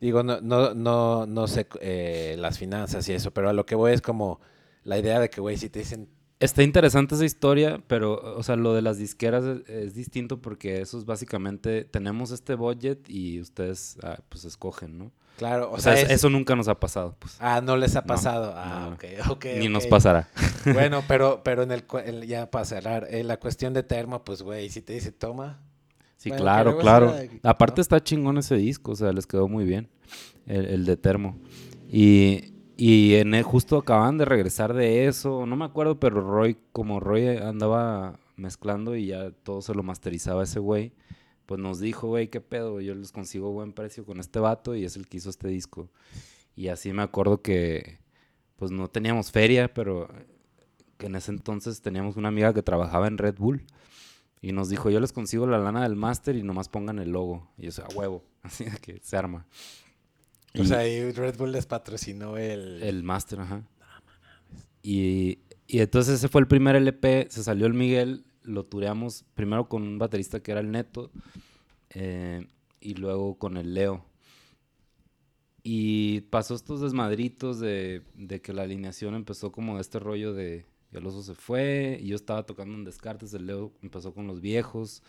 digo, no, no, no, no sé eh, las finanzas y eso, pero a lo que voy es como la idea de que, güey, si te dicen, Está interesante esa historia, pero, o sea, lo de las disqueras es, es distinto porque eso es básicamente, tenemos este budget y ustedes, ah, pues, escogen, ¿no? claro, o, O, sea, sea, es- eso nunca nos ha pasado, pues. Ah, no les ha No, pasado. ah, no. ok, ok. Ni nos pasará. <laughs> Bueno, <laughs> pero, pero en el, el- ya para cerrar, eh, la cuestión de termo, pues, güey, si te dice, toma, Sí, Bueno, claro, claro. Aparte ¿no? está chingón ese disco, o sea, les quedó muy bien, el, el de Termo. Y, y en el- justo acaban de regresar de eso, no me acuerdo, pero Roy, como Roy andaba mezclando y ya todo se lo masterizaba ese güey, pues nos dijo, güey, qué pedo, yo les consigo buen precio con este vato y es el que hizo este disco. Y así me acuerdo que, pues no teníamos feria, pero que en ese entonces teníamos una amiga que trabajaba en Red Bull. Y nos dijo, yo les consigo la lana del máster y nomás pongan el logo. Y yo, a huevo. <laughs> Así que se arma. O Y sea, y Red Bull les patrocinó el... el máster, ajá. Y, y entonces ese fue el primer LP. Se salió el Miguel. Lo tureamos primero con un baterista que era el Neto. eh, y luego con el Leo. Y pasó estos desmadritos de, de que la alineación empezó como este rollo de el oso se fue y yo estaba tocando en Descartes, el Leo empezó con los viejos,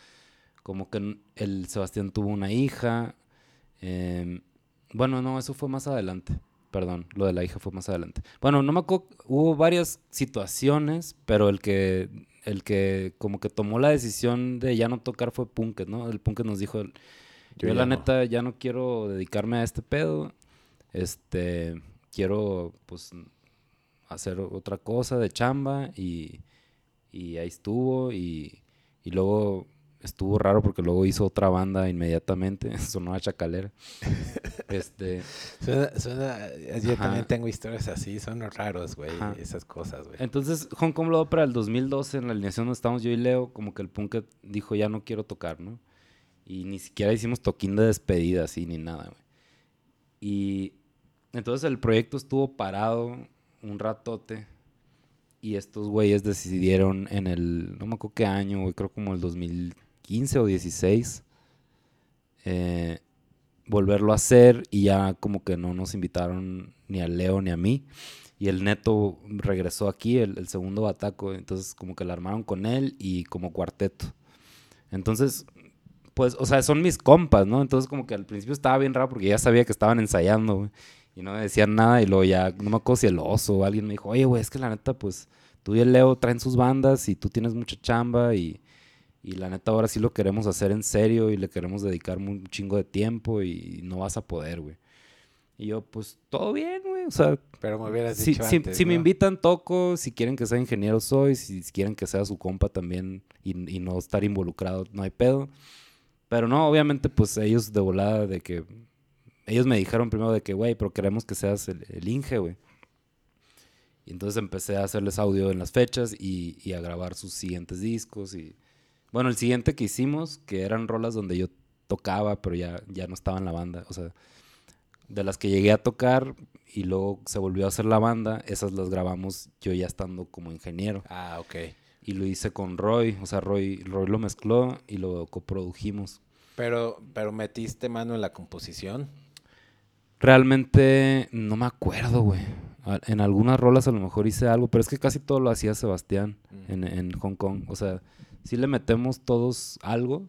como que el Sebastián tuvo una hija. em, bueno, no, eso fue más adelante. Perdón, lo de la hija fue más adelante. Bueno, no me acuerdo, hubo varias situaciones, pero el que, el que como que tomó la decisión de ya no tocar fue Punket, ¿no? El Punket nos dijo, yo, Yo la ya no". neta ya no quiero dedicarme a este pedo, este, quiero pues hacer otra cosa de chamba y, y ahí estuvo y, y luego estuvo raro porque luego hizo otra banda inmediatamente, <laughs> sonó a Chacalera. este, Suena, suena- yo Ajá. también tengo historias así, son raros, güey, esas cosas, güey. entonces Hong Kong para el 2012 en la alineación donde estábamos yo y Leo, como que el Punket dijo ya no quiero tocar, ¿no? Y ni siquiera hicimos toquín de despedida así ni nada, güey. Y entonces el proyecto estuvo parado un ratote y estos güeyes decidieron en el, no me acuerdo qué año, güey, creo como el 2015 o 16, eh, volverlo a hacer y ya como que no nos invitaron ni a Leo ni a mí. Y el Neto regresó aquí, el, segundo bataco, entonces como que la armaron con él y como cuarteto. Entonces, pues, o sea, son mis compas, ¿no? Entonces como que al principio estaba bien raro porque ya sabía que estaban ensayando. Y no me decían nada y luego ya, no me acuerdo si el oso o alguien me dijo, oye, güey, es que la neta, pues, tú y el Leo traen sus bandas y tú tienes mucha chamba y, y la neta ahora sí lo queremos hacer en serio y le queremos dedicar un chingo de tiempo y no vas a poder, güey. Y yo, pues, todo bien, güey. O sea, Pero me hubieras si, dicho si- antes, si me ¿no? invitan, toco. Si quieren que sea ingeniero, soy. Si quieren que sea su compa también y, y no estar involucrado, no hay pedo. Pero no, obviamente, pues ellos de volada de que... Ellos me dijeron primero de que, güey, pero queremos que seas el, el Inge, güey. Y entonces empecé a hacerles audio en las fechas y, y a grabar sus siguientes discos. Y bueno, el siguiente que hicimos, que eran rolas donde yo tocaba, pero ya, ya no estaba en la banda. O sea, de las que llegué a tocar y luego se volvió a hacer la banda, esas las grabamos yo ya estando como ingeniero. Ah, ok. Y lo hice con Roy, o sea, Roy, Roy lo mezcló y lo coprodujimos. Pero, pero metiste mano en la composición. Realmente no me acuerdo, güey. en algunas rolas a lo mejor hice algo, pero es que casi todo lo hacía Sebastián Mm. en, en Hong Kong. O sea, sí le metemos todos algo,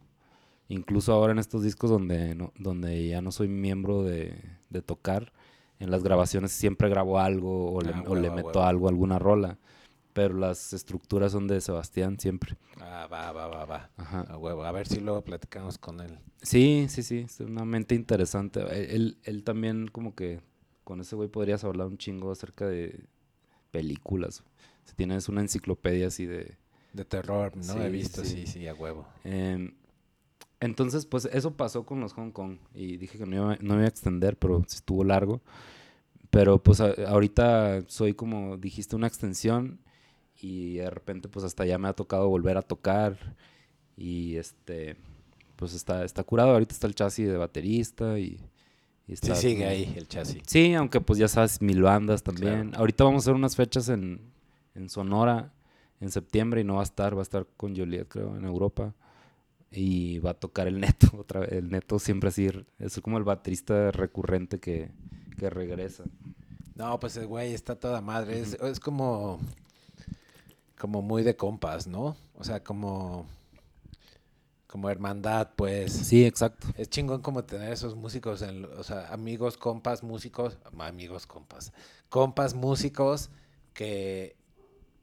incluso ahora en estos discos donde, no- donde ya no soy miembro de, de tocar, en las grabaciones siempre grabo algo o le, Ah, o le huevo, meto algo, alguna rola, pero las estructuras son de Sebastián siempre. Ah, va, va, va, va. Ajá. A huevo. A ver si luego platicamos con él. Sí, sí, sí, es una mente interesante. E- Él, él también como que con ese güey podrías hablar un chingo acerca de películas. Si tienes una enciclopedia así de... De terror, ¿no? He visto, sí, sí. sí, a huevo. em, entonces, pues eso pasó con los Hong Kong y dije que no iba, no me iba a extender, pero estuvo largo. Pero pues a- ahorita soy como dijiste una extensión y de repente pues hasta ya me ha tocado volver a tocar y este pues está, está curado. Ahorita está el chasis de baterista y, y Sí, sigue ahí el chasis. Sí, aunque pues ya sabes, mil bandas también. Claro. Ahorita vamos a hacer unas fechas en, en Sonora en septiembre y no va a estar, va a estar con Juliet, creo, en Europa. Y va a tocar el Neto <laughs> otra vez. El Neto siempre así, es como el baterista recurrente que, que regresa. No, pues el güey está toda madre. Es, es como. Como muy de compas, ¿no? O sea, como. Como hermandad, pues. Sí, exacto. Es chingón como tener esos músicos, en, o sea, amigos, compas, músicos, amigos, compas, compas, músicos que,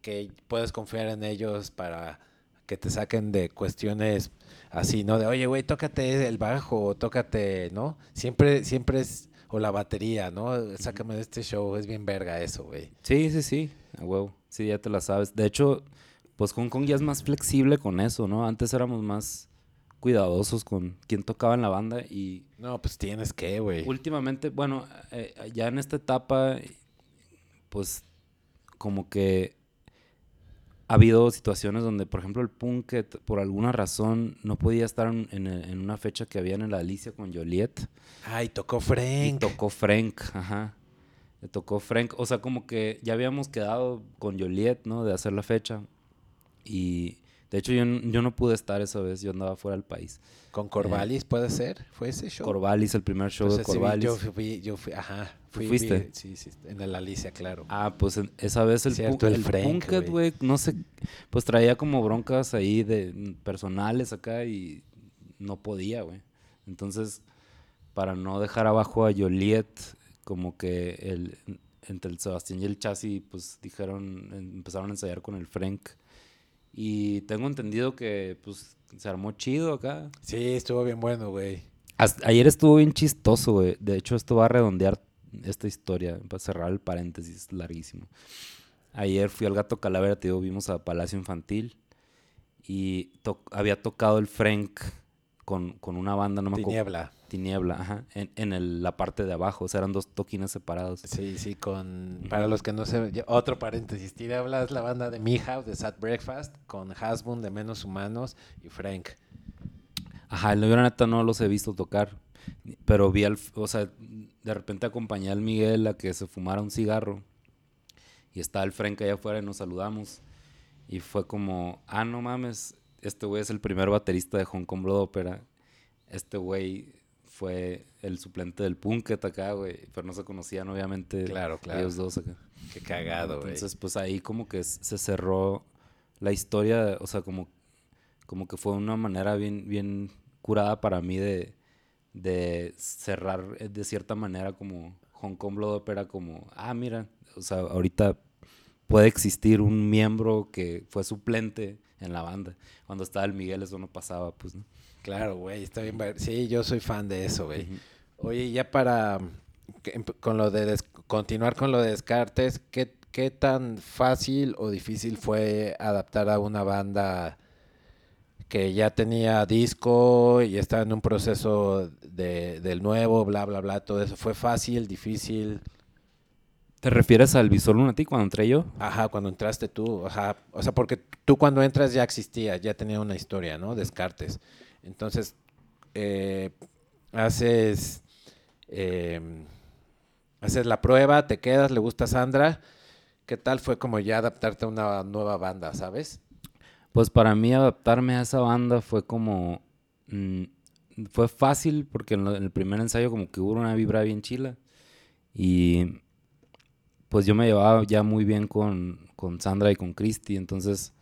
que puedes confiar en ellos para que te saquen de cuestiones así, ¿no? De, oye, güey, tócate el bajo, o tócate, ¿no? Siempre, siempre es, o la batería, ¿no? Sácame de este show, es bien verga eso, güey. Sí, sí, sí, a huevo. Sí, ya te la sabes. De hecho, pues Hong Kong ya es más flexible con eso, ¿no? Antes éramos más cuidadosos con quién tocaba en la banda y No, pues tienes que, güey. Últimamente, bueno, eh, ya en esta etapa, pues como que ha habido situaciones donde, por ejemplo, el Punket, por alguna razón, no podía estar en, en- en una fecha que había en la Alicia con Joliet. Ay, tocó Y Frank. tocó Frank, ajá. Le tocó Frank. O sea, como que ya habíamos quedado con Joliet, ¿no? De hacer la fecha. Y de hecho yo, yo no pude estar esa vez, yo andaba fuera del país. Con Corvalis, ¿puede ser? ¿Fue ese show? Corvalis, el primer show de Entonces, sí vi- Corvalis. yo fui, yo fui, ajá. ¿Tú fui- fuiste? vi- sí, sí, en el Alicia, claro. Ah, pues en- esa vez el, Cierto, el el Frank, Punket, güey. no sé, pues traía como broncas ahí de personales acá y no podía, güey. Entonces, para no dejar abajo a Joliet, como que el, entre el Sebastián y el Chassis, pues dijeron, empezaron a ensayar con el Frank. Y tengo entendido que, pues, se armó chido acá. Sí, estuvo bien bueno, güey. Ayer estuvo bien chistoso, güey. De hecho, esto va a redondear esta historia, para cerrar el paréntesis larguísimo. Ayer fui al Gato Calavera, te digo, vimos a Palacio Infantil y to- había tocado el Frank con, con una banda, no me acuerdo. Tiniebla. Tiniebla, ajá, en, en el- la parte de abajo, o sea, eran dos toquines separados. Sí, sí, con... Para los que no se... Otro paréntesis. Tiniebla es la banda de House de Sad Breakfast, con Hasbun de Menos Humanos y Frank. Ajá, yo la neta no los he visto tocar, pero vi al, o sea, de repente acompañé al Miguel a que se fumara un cigarro y estaba el Frank allá afuera y nos saludamos y fue como, ah, no mames, este güey es el primer baterista de Hong Kong Blood Opera, este güey fue el suplente del Punket acá, güey, pero no se conocían obviamente Claro, claro. ellos dos acá. Qué cagado, güey. Entonces, pues ahí como que se cerró la historia, o sea, como, como que fue una manera bien, bien curada para mí de, de cerrar eh, de cierta manera como Hong Kong Blood Opera, como, ah, mira, o sea, ahorita puede existir un miembro que fue suplente en la banda. Cuando estaba el Miguel eso no pasaba, pues, ¿no? Claro, güey, está bien. Sí, yo soy fan de eso, güey. Oye, ya para emp- con lo de des- continuar con lo de Descartes, ¿qué, ¿qué tan fácil o difícil fue adaptar a una banda que ya tenía disco y estaba en un proceso de, del nuevo, bla, bla, bla, todo eso? ¿Fue fácil, difícil? ¿Te refieres al Visor Lunatic cuando entré yo? Ajá, cuando entraste tú, ajá, o sea, porque tú cuando entras ya existía, ya tenía una historia, ¿no? Descartes. Entonces, eh, haces, eh, haces la prueba, te quedas, le gusta Sandra. ¿Qué tal fue como ya adaptarte a una nueva banda, sabes? Pues para mí adaptarme a esa banda fue como... mm, fue fácil porque en el primer ensayo como que hubo una vibra bien chila. Y pues yo me llevaba ya muy bien con, con Sandra y con Christy, entonces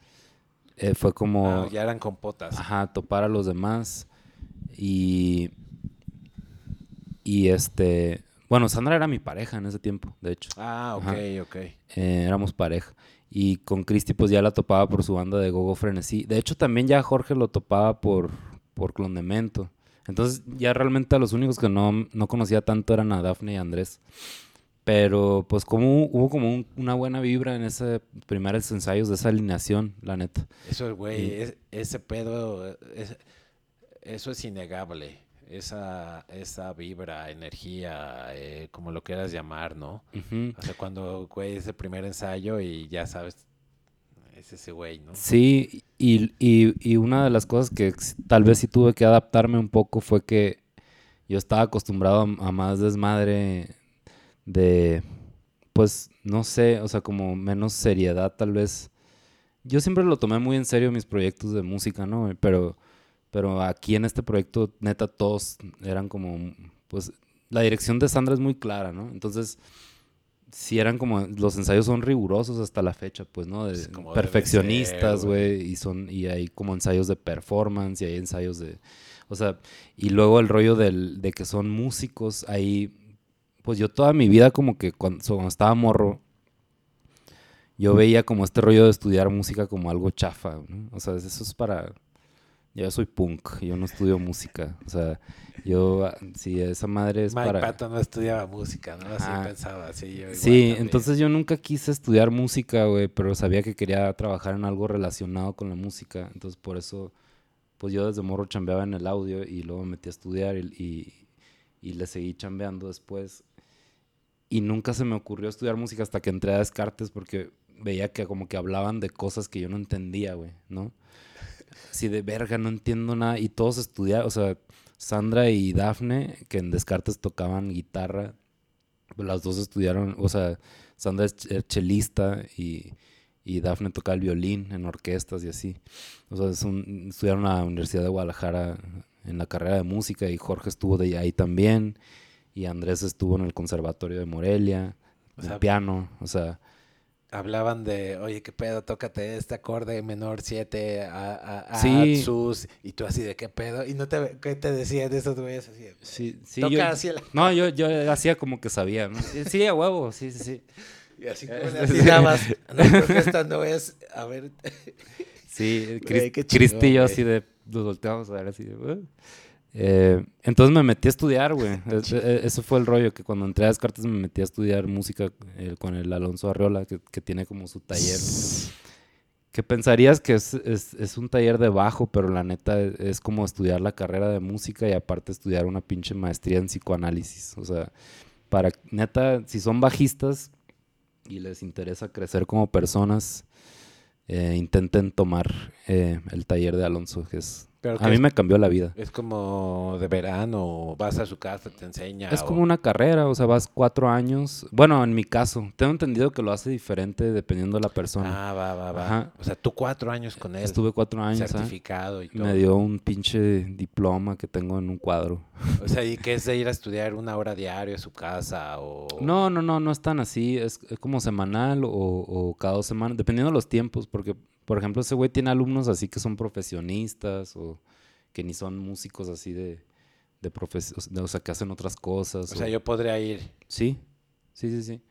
eh, fue como... Ah, ya eran compotas. Ajá, topar a los demás. Y. Y este. Bueno, Sandra era mi pareja en ese tiempo, de hecho. Ah, ok, Ajá. ok. Eh, éramos pareja. Y con Cristi, pues ya la topaba por su banda de Gogo Frenesí. De hecho, también ya Jorge lo topaba por, por Clondemento. Entonces, ya realmente a los únicos que no, no conocía tanto eran a Dafne y a Andrés. Pero, pues, como hubo como un- una buena vibra en esos primeros ensayos de esa alineación, la neta. Eso, güey, es- ese pedo, es- eso es innegable. Esa, esa vibra, energía, eh, como lo quieras llamar, ¿no? O sea, cuando, güey, es el primer ensayo y ya sabes, es ese güey, ¿no? Sí, y, y- y una de las cosas que tal vez sí tuve que adaptarme un poco fue que yo estaba acostumbrado a, a más desmadre de, pues, no sé, o sea, como menos seriedad tal vez. Yo siempre lo tomé muy en serio mis proyectos de música, ¿no? Pero, pero aquí en este proyecto, neta, todos eran como, pues, la dirección de Sandra es muy clara, ¿no? Entonces, sí eran como, los ensayos son rigurosos hasta la fecha, pues, ¿no? De como perfeccionistas, güey, y son, y hay como ensayos de performance, y hay ensayos de, o sea, y luego el rollo del, de que son músicos, ahí, pues yo toda mi vida como que cuando, cuando estaba morro, yo veía como este rollo de estudiar música como algo chafa, ¿no? O sea, eso es para... Yo soy punk, yo no estudio música. O sea, yo, ah, sí, esa madre es Mike para... Patton no estudiaba música, ¿no? Así pensaba, sí, yo igual Sí, también. entonces yo nunca quise estudiar música, güey, pero sabía que quería trabajar en algo relacionado con la música. Entonces por eso, pues yo desde morro chambeaba en el audio y luego me metí a estudiar y, y, y le seguí chambeando después. Y nunca se me ocurrió estudiar música hasta que entré a Descartes porque veía que como que hablaban de cosas que yo no entendía, güey, ¿no? Así de verga, no entiendo nada. Y todos estudiaban, o sea, Sandra y Dafne, que en Descartes tocaban guitarra, las dos estudiaron, o sea, Sandra es ch- es chelista y, y Dafne toca el violín en orquestas y así. O sea, es un- estudiaron en la Universidad de Guadalajara en la carrera de música y Jorge estuvo de ahí también y Andrés estuvo en el Conservatorio de Morelia, O en sea, piano, o sea, Hablaban de, oye, qué pedo, tócate este acorde menor 7 a, a, a Sí. sus, y tú así de qué pedo, y no te, ¿qué te decían de esos güeyes así? sí, sí, Toca yo- el- no, yo, yo hacía como que sabía, ¿no? Sí, a huevo, sí, sí, sí. Y así Eh, como más, <laughs> no, creo que esta no es, a ver, Sí, <laughs> Cristi y yo así de, nos volteamos a ver así de, "Uh". Eh, entonces me metí a estudiar, güey. <laughs> Es- e- Eso fue el rollo, que cuando entré a Descartes me metí a estudiar música eh, con el Alonso Arriola, que, que tiene como su taller. <sniffs> Que pensarías que es, es- es un taller de bajo, pero la neta es, es como estudiar la carrera de música y aparte estudiar una pinche maestría en psicoanálisis. O sea, para neta, si son bajistas y les interesa crecer como personas, eh, intenten tomar el taller de Alonso, que es... A mí es, me cambió la vida. es como de verano, vas a su casa, te enseña. Es o- como una carrera, o sea, vas cuatro años. Bueno, en mi caso, tengo entendido que lo hace diferente dependiendo de la persona. Ah, va, va, va. Ajá. O sea, tú cuatro años con él, Estuve cuatro años, certificado y todo. Me dio un pinche diploma que tengo en un cuadro. O sea, ¿y qué es de ir a estudiar una hora diario a su casa o...? No, no, no, no es tan así. Es, es como semanal o, o cada dos semanas, dependiendo de los tiempos. Porque, por ejemplo, ese güey tiene alumnos así que son profesionistas o que ni son músicos así de, de profes- o sea, que hacen otras cosas. O sea, yo podría ir. Sí, sí, sí, sí.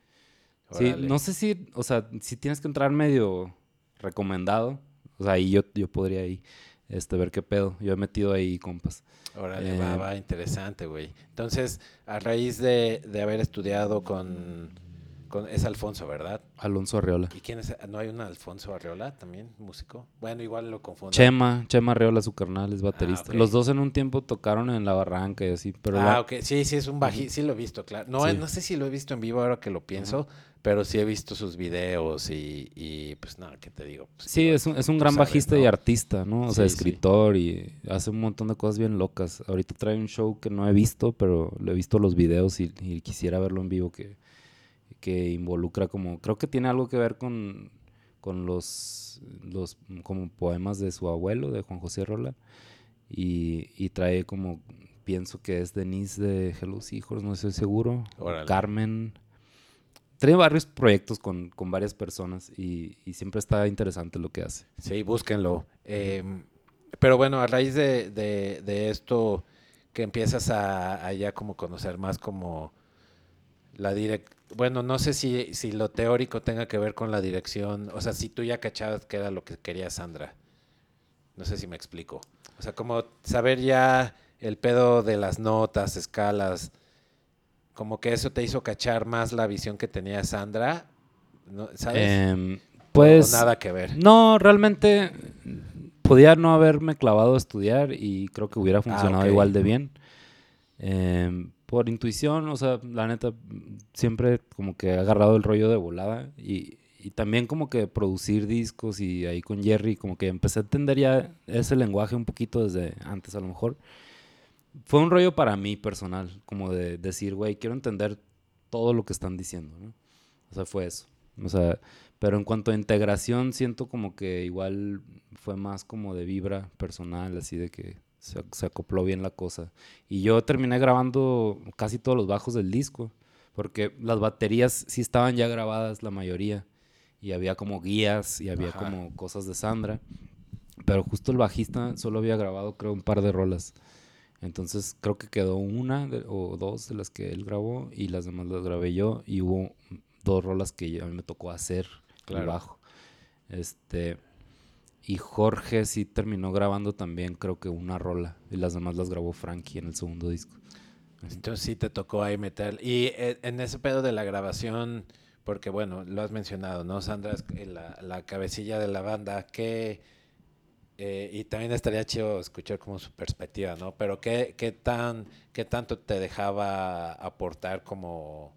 No sé si, o sea, si tienes que entrar medio recomendado. O sea, ahí yo, yo podría ahí este, ver qué pedo. Yo he metido ahí compas. Órale, va, Eh, va, interesante, güey. Entonces, a raíz de, de haber estudiado con, con... Es Alfonso, ¿verdad? Alonso Arreola. ¿Y quién es? ¿No hay un Alfonso Arreola también, músico? Bueno, igual lo confundo. Chema, Chema Arreola, su carnal, es baterista. ok. Los dos en un tiempo tocaron en La Barranca y así, pero ah, la- ok. Sí, sí, es un bají. Sí lo he visto, claro. No, Sí. no sé si lo he visto en vivo ahora que lo pienso, pero sí he visto sus videos y, y pues nada, ¿qué te digo? Pues, Sí, es un, es un gran sabes, bajista y artista, ¿no? O sea, sí. escritor y hace un montón de cosas bien locas. Ahorita trae un show que no he visto, pero le he visto los videos y, y quisiera verlo en vivo que, que involucra como... Creo que tiene algo que ver con, con los, los como poemas de su abuelo, de Juan José Rola. Y, y trae como... Pienso que es Denise de Hellos Hijos, no estoy seguro. Órale. Carmen. trae varios proyectos con, con varias personas y, y siempre está interesante lo que hace. Sí, búsquenlo. Eh, pero bueno, a raíz de, de- de esto que empiezas a, a ya como conocer más como la direc bueno, no sé si, si lo teórico tenga que ver con la dirección, o sea, si tú ya cachabas que era lo que quería Sandra. No sé si me explico. O sea, como saber ya el pedo de las notas, escalas, como que eso te hizo cachar más la visión que tenía Sandra, ¿no? ¿sabes? Em, O pues nada que ver. no, realmente podía no haberme clavado a estudiar y creo que hubiera funcionado ok. igual de bien. Em, por intuición, o sea, la neta, siempre como que he agarrado el rollo de volada y, también como que producir discos y ahí con Jerry, como que empecé a entender ya ese lenguaje un poquito desde antes a lo mejor. Fue un rollo para mí personal, como de decir, güey, quiero entender todo lo que están diciendo, ¿no? O sea, fue eso. O sea, pero en cuanto a integración, siento como que igual fue más como de vibra personal, así de que se, se acopló bien la cosa. Y yo terminé grabando casi todos los bajos del disco, porque las baterías sí estaban ya grabadas la mayoría, y había como guías y había Ajá. como cosas de Sandra, pero justo el bajista solo había grabado creo un par de rolas. Entonces creo que quedó una de- o dos de las que él grabó y las demás las grabé yo y hubo dos rolas que yo- a mí me tocó hacer el Claro. bajo. Este y Jorge sí terminó grabando también creo que una rola y las demás las grabó Frankie en el segundo disco. Entonces sí te tocó ahí meter. Y eh, en ese pedo de la grabación, porque bueno, lo has mencionado, ¿no? Sandra es eh, la, la cabecilla de la banda, que... eh, y también estaría chido escuchar como su perspectiva, ¿no? Pero ¿qué, qué, tan, qué tanto te dejaba aportar como,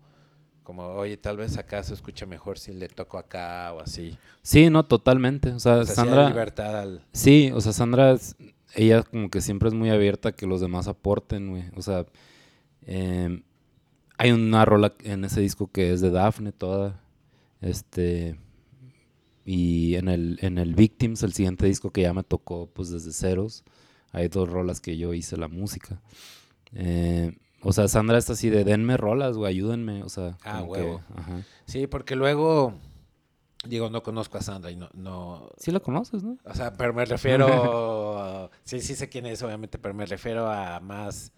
como, oye, tal vez acá se escucha mejor si le toco acá o así? Sí, no, totalmente. O sea, O sea, sí Sandra libertad al... Sí, o sea, Sandra, ella como que siempre es muy abierta a que los demás aporten, güey. O sea, em, hay una rola en ese disco que es de Daphne toda. Este. Y en el, en el Victims, el siguiente disco que ya me tocó, pues desde ceros, hay dos rolas que yo hice la música. Eh, o sea, Sandra está así de denme rolas, güey, ayúdenme. O sea, Ah, que, huevo. ajá. Sí, porque luego, digo, no conozco a Sandra y no, no, Sí la conoces, ¿no? O sea, pero me refiero. <laughs> sí, sí sé quién es, obviamente, pero me refiero a más.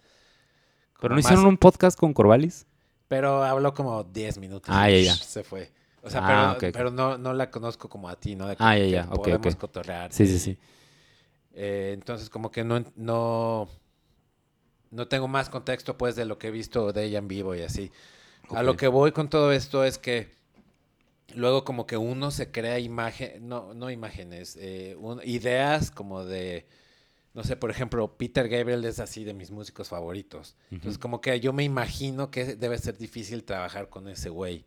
Pero no más- hicieron un podcast con Corvalis. Pero habló como 10 minutos. Ah, ya, ya. Se fue. O sea, Ah, pero, pero no, no la conozco como a ti, ¿no? De que- Ah, ya, que ya, ok, Podemos ok. cotorrear. Sí, sí, sí. eh, entonces, como que no, no. No tengo más contexto, pues, de lo que he visto de ella en vivo y así. A lo que voy con todo esto es que luego como que uno se crea imagen, no, no imágenes, eh, un- ideas como de, no sé, por ejemplo, Peter Gabriel es así de mis músicos favoritos. Entonces Ujú. como que yo me imagino que debe ser difícil trabajar con ese güey.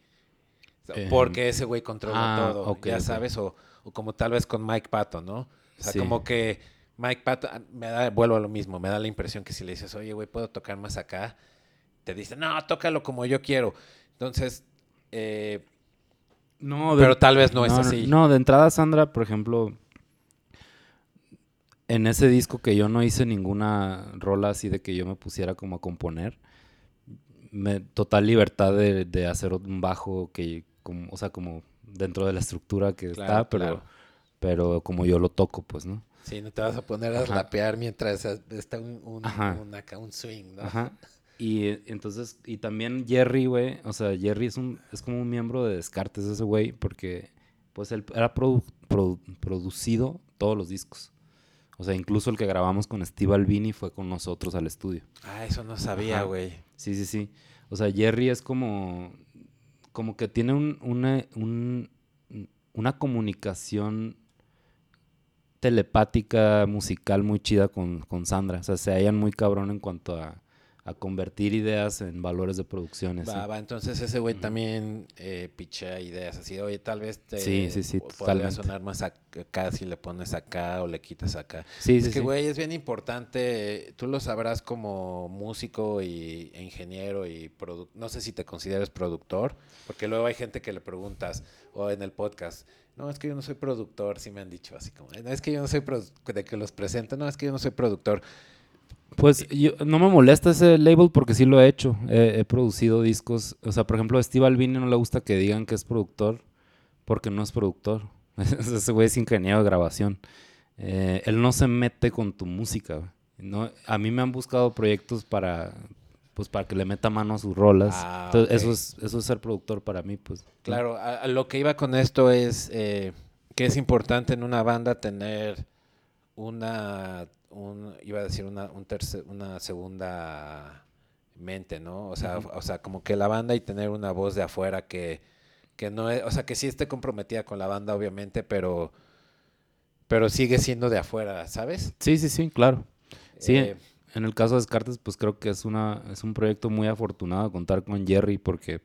Em, porque ese güey controla ah, todo, ok, ya ok. sabes, o, o como tal vez con Mike Patton, ¿no? O sea, Sí. como que Mike Patton, me da, vuelvo a lo mismo, me da la impresión que si le dices, oye, güey, ¿puedo tocar más acá? Te dice, no, tócalo como yo quiero. Entonces, eh, No, pero tal vez no, es así. No, de entrada, Sandra, por ejemplo, en ese disco que yo no hice ninguna rola así de que yo me pusiera como a componer, me, total libertad de, de hacer un bajo que, como, o sea, como dentro de la estructura que Claro, está, pero, claro. pero como yo lo toco, pues, ¿no? Sí, no te vas a poner a Ajá. rapear mientras está un, un, Ajá. un acá, un swing, ¿no? Ajá. <laughs> Y eh, entonces, y también Jerry, güey, o sea, Jerry es un, es como un miembro de Descartes ese güey, porque pues él era produ- produ- producido todos los discos. O sea, incluso el que grabamos con Steve Albini fue con nosotros al estudio. Ah, eso no sabía, güey. Sí, sí, sí. O sea, Jerry es como, como que tiene un- una, un- una comunicación telepática, musical muy chida con, con Sandra. O sea, se hallan muy cabrón en cuanto a, a convertir ideas en valores de así. Va, va, entonces ese güey también eh, pichea ideas así, oye, tal vez te Sí, sí, sí, po- podría sonar más ac- acá si le pones acá o le quitas acá. Sí, es sí, que, sí. güey, es bien importante, tú lo sabrás como músico y ingeniero y no sé si te consideras productor, porque luego hay gente que le preguntas, o en el podcast, no, es que yo no soy productor, sí me han dicho así como, no, es que yo no soy de que los presento, no, es que yo no soy productor. Pues yo, no me molesta ese label porque sí lo he hecho. He, he producido discos. O sea, por ejemplo, a Steve Albini no le gusta que digan que es productor porque no es productor. <laughs> ese güey es ingeniero de grabación. Eh, él no se mete con tu música. No, a mí me han buscado proyectos para pues para que le meta mano a sus rolas. Ah, Entonces, eso es eso es ser productor para mí, pues. Claro, a, a lo que iba con esto es eh, que es importante en una banda tener una, un, iba a decir una, un terce- una segunda mente, ¿no? O sea, o sea, como que la banda y tener una voz de afuera que, que no es, o sea, que sí esté comprometida con la banda, obviamente, pero, pero sigue siendo de afuera, ¿sabes? Sí, sí, sí, claro. Sí, Eh, En el caso de Descartes, pues creo que es una es un proyecto muy afortunado contar con Jerry porque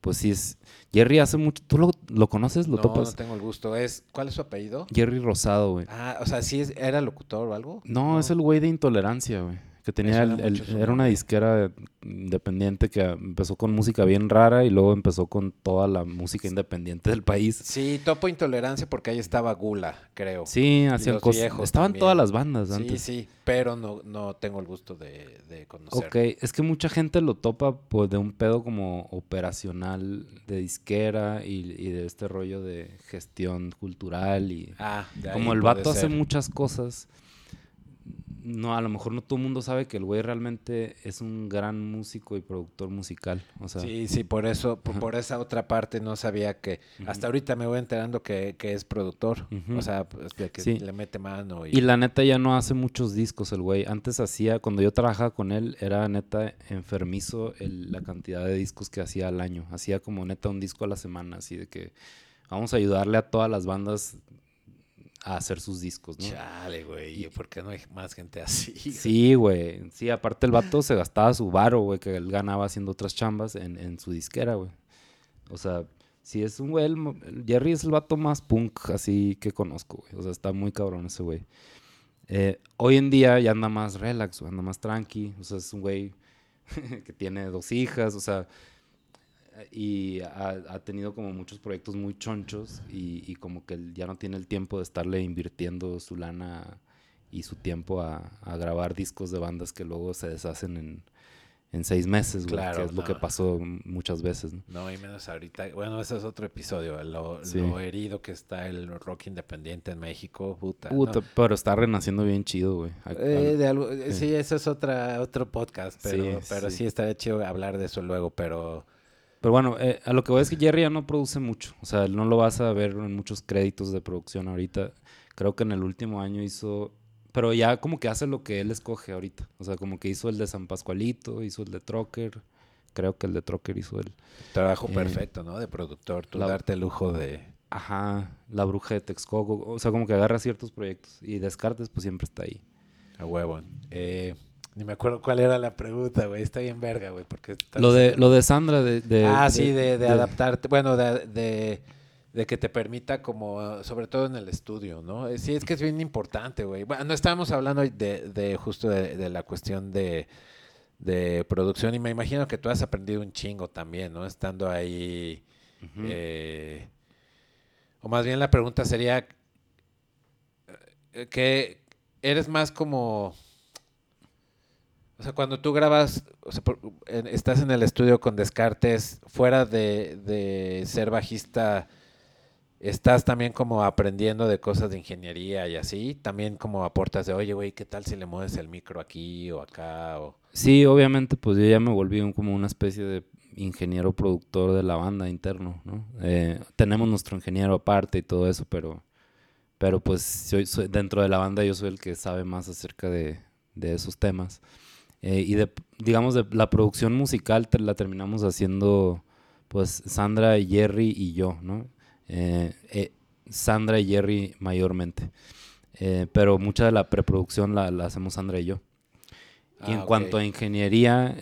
pues sí es Jerry hace mucho ¿Tú lo, lo conoces? ¿Lo no, topas? no tengo el gusto. Es, ¿Cuál es su apellido? Jerry Rosado, güey. Ah, o sea, sí es- era locutor o algo. No, es el güey de Intolerancia, güey. Que tenía el- era una disquera independiente que empezó con música bien rara y luego empezó con toda la música independiente del país. Sí, Topo Intolerancia porque ahí estaba Gula, creo. Sí, hacían cosas. Estaban también. todas las bandas Sí, antes. sí, pero no, no tengo el gusto de, de conocer. Ok, es que mucha gente lo topa pues, de un pedo como operacional de disquera y, y de este rollo de gestión cultural y Ah, como el vato hace muchas cosas, no, a lo mejor no todo el mundo sabe que el güey realmente es un gran músico y productor musical. O sea, Sí, sí, por eso, por, esa otra parte no sabía que, hasta ahorita me voy enterando que, que es productor, o sea, pues, de que Sí. le mete mano y, Y la neta ya no hace muchos discos el güey. Antes hacía, cuando yo trabajaba con él, era neta enfermizo el- la cantidad de discos que hacía al año. Hacía como neta un disco a la semana, así de que vamos a ayudarle a todas las bandas a hacer sus discos, ¿no? Chale, güey, ¿por qué no hay más gente así? Sí, güey. Sí, aparte el vato se gastaba su varo, güey, que él ganaba haciendo otras chambas en, en su disquera, güey. O sea, si es un güey, el Jerry es el vato más punk así que conozco, güey. O sea, está muy cabrón ese güey. Eh, hoy en día ya anda más relax, güey, anda más tranqui. O sea, es un güey <laughs> que tiene dos hijas, o sea, y ha, ha tenido como muchos proyectos muy chonchos y, y como que ya no tiene el tiempo de estarle invirtiendo su lana y su tiempo a, a grabar discos de bandas que luego se deshacen en, en seis meses, güey, Claro, que es lo que pasó muchas veces, ¿no? No, y menos ahorita. Bueno, ese es otro episodio. Lo, Sí. lo herido que está el rock independiente en México. Puta. Puta, no. pero está renaciendo bien chido, güey. Eh, de algo- eh, sí. sí. ese es otra, otro podcast, pero Sí, pero sí. sí. estaría chido hablar de eso luego, pero Pero bueno, eh, a lo que voy es que Jerry ya no produce mucho. O sea, no lo vas a ver en muchos créditos de producción ahorita. Creo que en el último año hizo... Pero ya como que hace lo que él escoge ahorita. O sea, como que hizo el de San Pascualito, hizo el de Trocker. Creo que el de Trocker hizo el... trabajo Eh, perfecto, ¿no? De productor, tú la- darte el lujo de... Ajá, La Bruja de Texcoco. O sea, como que agarra ciertos proyectos. Y Descartes, pues siempre está ahí. A huevo. Eh, ni me acuerdo cuál era la pregunta, güey. Está bien verga, güey. Porque Lo de, lo de Sandra, de... de- ah, sí, de, de adaptarte. Bueno, de, de, que te permita como, sobre todo en el estudio, ¿no? Eh, Sí, es que es bien importante, güey. Bueno, no estábamos hablando de, de justo de, la cuestión de, de producción y me imagino que tú has aprendido un chingo también, ¿no? Estando ahí... Eh, o más bien la pregunta sería eh, que eres más como... O sea, cuando tú grabas, estás en el estudio con Descartes, fuera de, de ser bajista, estás también como aprendiendo de cosas de ingeniería y así, también como aportas de, oye, güey, ¿qué tal si le mueves el micro aquí o acá? O... Sí, obviamente, pues yo ya me volví como una especie de ingeniero productor de la banda interno, ¿no? Eh, tenemos nuestro ingeniero aparte y todo eso, pero, pero pues soy- dentro de la banda yo soy el que sabe más acerca de, de esos temas. Eh, y de, digamos, de la producción musical la terminamos haciendo, pues, Sandra, Jerry y yo, ¿no? Eh, eh, Sandra y Jerry mayormente. Eh, pero mucha de la preproducción la, la hacemos Sandra y yo. Y en Ah, cuanto a ingeniería,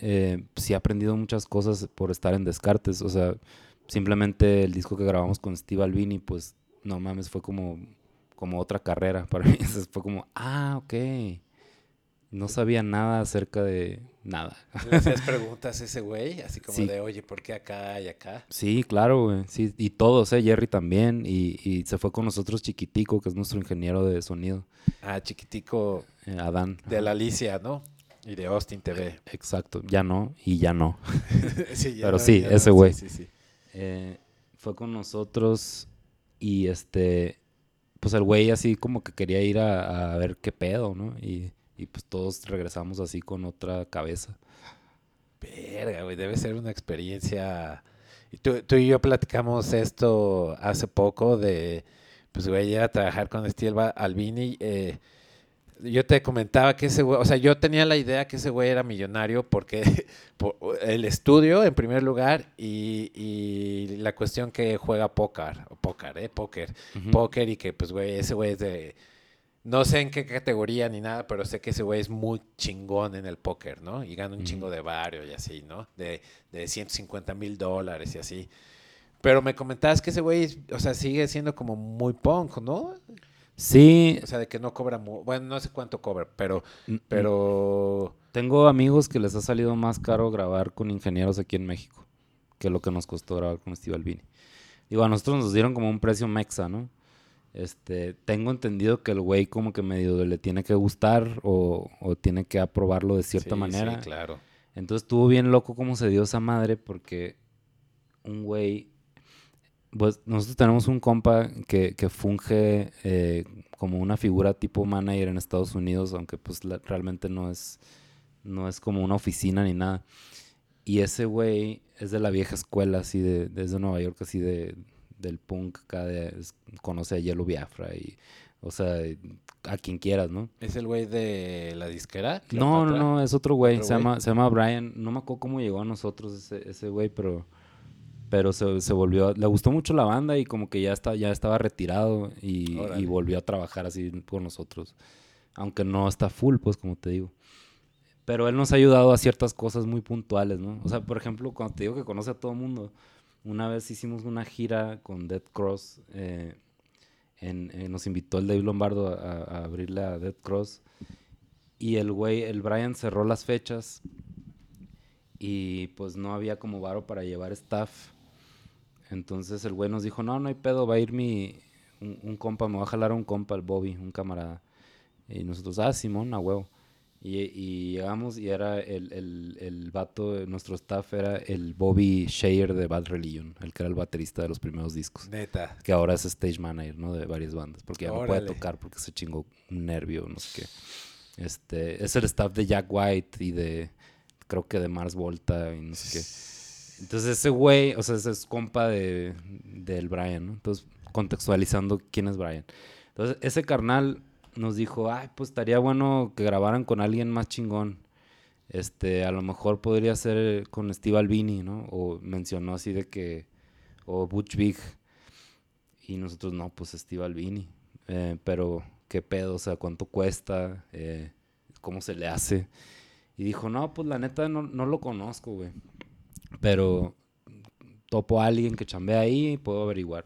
sí he aprendido muchas cosas por estar en Descartes. O sea, simplemente el disco que grabamos con Steve Albini, pues, no mames, fue como, como otra carrera para <laughs> mí. Entonces fue como, ah, ok. No sabía nada acerca de nada. ¿Le hacías <laughs> preguntas a ese güey? Así como Sí. de, oye, ¿por qué acá y acá? Sí, claro, güey. Sí, y todos, ¿eh? Jerry también. Y, y se fue con nosotros Chiquitico, que es nuestro ingeniero de sonido. Ah, chiquitico eh, Adán. de la Alicia, ¿no? Y de Austin TV. Exacto. Ya no, y ya no. <laughs> Sí, ya Pero no, sí, ya no, ese güey. Sí, sí, sí. Eh, fue con nosotros y este, pues el güey así como que quería ir a, a ver qué pedo, ¿no? Y, y pues todos regresamos así con otra cabeza. Verga, güey, debe ser una experiencia. Y tú, tú y yo platicamos esto hace poco de, pues, güey, ir a trabajar con Steve Albini. eh, yo te comentaba que ese güey, o sea, yo tenía la idea que ese güey era millonario porque <laughs> por el estudio en primer lugar y, y la cuestión que juega póker, póker, ¿eh? Póker. Póker y que, pues, güey, ese güey es de... No sé en qué categoría ni nada, pero sé que ese güey es muy chingón en el póker, ¿no? Y gana un chingo de barrio y así, ¿no? De, de 150 mil dólares y así. Pero me comentabas que ese güey, o sea, sigue siendo como muy punk, ¿no? Sí, O sea, de que no cobra, mu- bueno, no sé cuánto cobra, pero, n- n- pero, tengo amigos que les ha salido más caro grabar con ingenieros aquí en México que lo que nos costó grabar con Steve Albini. Digo, a nosotros nos dieron como un precio mexa, ¿no? Este, tengo entendido que el güey como que medio le tiene que gustar o, o tiene que aprobarlo de cierta sí, manera. Sí, claro. Entonces estuvo bien loco cómo se dio esa madre porque un güey, pues nosotros tenemos un compa que, que funge eh, como una figura tipo manager en Estados Unidos, aunque pues la- realmente no es, no es como una oficina ni nada. Y ese güey es de la vieja escuela, así de, desde Nueva York, así de, del punk, acá de, es- conoce a Yellow Biafra y, o sea, a quien quieras, ¿no? ¿Es el güey de la disquera? No, no, no, es otro güey. ¿Otro Se llama, se llama Brian. No me acuerdo cómo llegó a nosotros ese, ese güey, pero, pero se, se volvió. Le gustó mucho la banda y como que ya, está, ya estaba retirado y volvió a trabajar así con nosotros. Aunque no está full, pues, como te digo. Pero él nos ha ayudado a ciertas cosas muy puntuales, ¿no? O sea, por ejemplo, cuando te digo que conoce a todo el mundo, una vez hicimos una gira con Dead Cross. eh, eh, nos invitó el Dave Lombardo a, a- abrirle a Dead Cross. Y el güey, el Brian cerró las fechas. Y pues no había como varo para llevar staff. Entonces el güey nos dijo, no, no hay pedo, va a ir mi... Un, compa, me va a jalar un compa, el Bobby, un camarada. Y nosotros, ah, Simón, a huevo. Y, y llegamos y era el, el, el vato, de nuestro staff era el Bobby Shayer de Bad Religion, el que era el baterista de los primeros discos. Neta. Que ahora es stage manager, ¿no? De varias bandas. Porque ya no puede Órale. tocar porque se chingó un nervio, no sé qué. Este, es el staff de Jack White y de, creo que de Mars Volta y no sé qué. Entonces ese güey, o sea, ese es compa de, del Brian, ¿no? Entonces, contextualizando quién es Brian. Entonces, ese carnal nos dijo, ay, pues estaría bueno que grabaran con alguien más chingón. Este, a lo mejor podría ser con Steve Albini, ¿no? O mencionó así de que, o Butch Vig. Y nosotros, no, pues Steve Albini. Eh, pero, ¿qué pedo? O sea, ¿cuánto cuesta? Eh, ¿Cómo se le hace? Y dijo, no, pues la neta no, no lo conozco, güey. Pero topo a alguien que chambea ahí y puedo averiguar.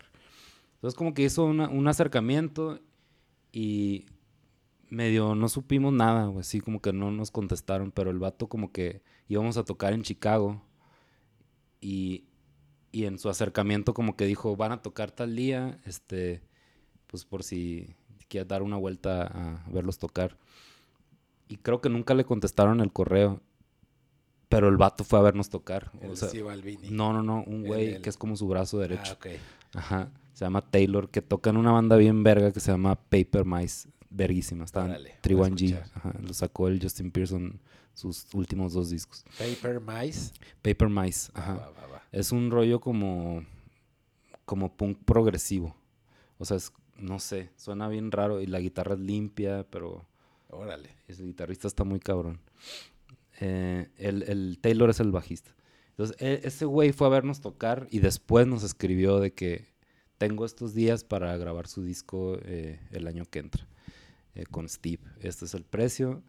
Entonces como que hizo un acercamiento y medio no supimos nada, güey. Así como que no nos contestaron, pero el vato como que íbamos a tocar en Chicago y, y en su acercamiento como que dijo, van a tocar tal día, este, pues por si quieres dar una vuelta a verlos tocar. Y creo que nunca le contestaron el correo, pero el vato fue a vernos tocar. El O sea, no, no, no, un güey el- que es como su brazo derecho. Ah, ok. Ajá. Se llama Taylor, que toca en una banda bien verga que se llama Paper Mice. Verguísima. 3-1G. escuchar. Ajá. Lo sacó el Justin Pearson sus últimos dos discos. Paper Mice. Paper Mice. Ajá. va, va, va. Es un rollo como. como punk progresivo. O sea, es- no sé, suena bien raro y la guitarra es limpia, pero Órale. ese guitarrista está muy cabrón. Eh, el, el Taylor es el bajista. Entonces, e- ese güey fue a vernos tocar y después nos escribió de que tengo estos días para grabar su disco eh, el año que entra eh, con Steve. Este es el precio.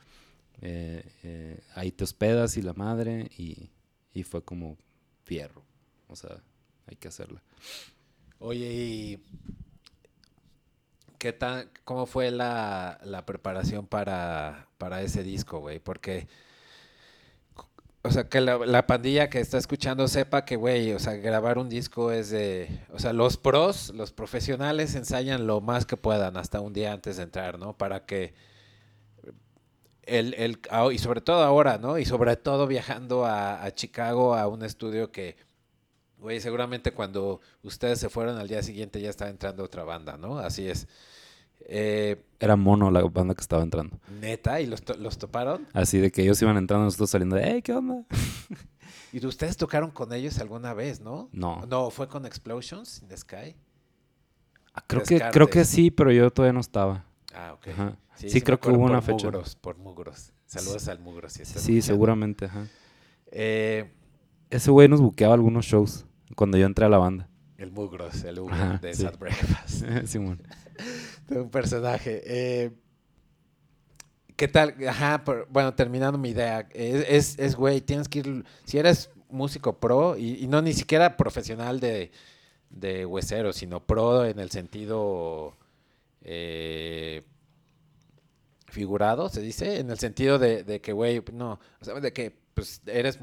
eh, eh, ahí te hospedas y la madre. Y, y fue como fierro. O sea, hay que hacerla. Oye, y ¿qué tan, ¿cómo fue la, la preparación para, para ese disco, güey? Porque, o sea, que la, la pandilla que está escuchando sepa que, güey, o sea, grabar un disco es de, o sea, los pros, los profesionales ensayan lo más que puedan hasta un día antes de entrar, ¿no? Para que el, el, y sobre todo ahora, ¿no? Y sobre todo viajando a, a Chicago a un estudio que, güey, seguramente cuando ustedes se fueron al día siguiente ya estaba entrando otra banda, ¿no? Así es. Eh, Era mono la banda que estaba entrando. neta, ¿y los, to- los toparon? Así de que ellos iban entrando, nosotros saliendo de, hey, ¿qué onda? <laughs> ¿Y ustedes tocaron con ellos alguna vez, no? No. No, fue con Explosions in the Sky. Ah, Creo que, creo que sí, pero yo todavía no estaba. Ah, ok. Ajá. Sí, me creo que hubo una fecha. Mugros, por Mugros. Saludos al Mugros. si estás Sí, escuchando. seguramente, ajá. Eh, Ese güey nos buqueaba algunos shows cuando yo entré a la banda. el Mugros, el Ajá, de sí. Sad Breakfast. <laughs> Simón. <laughs> de un personaje. Eh, ¿Qué tal? Ajá, bueno, terminando mi idea. Es, es, es, güey, tienes que ir. Si eres músico pro, y, y no ni siquiera profesional de, de huesero, sino pro en el sentido eh, figurado, se dice, en el sentido de, de que, güey, no, o sea, de que pues eres,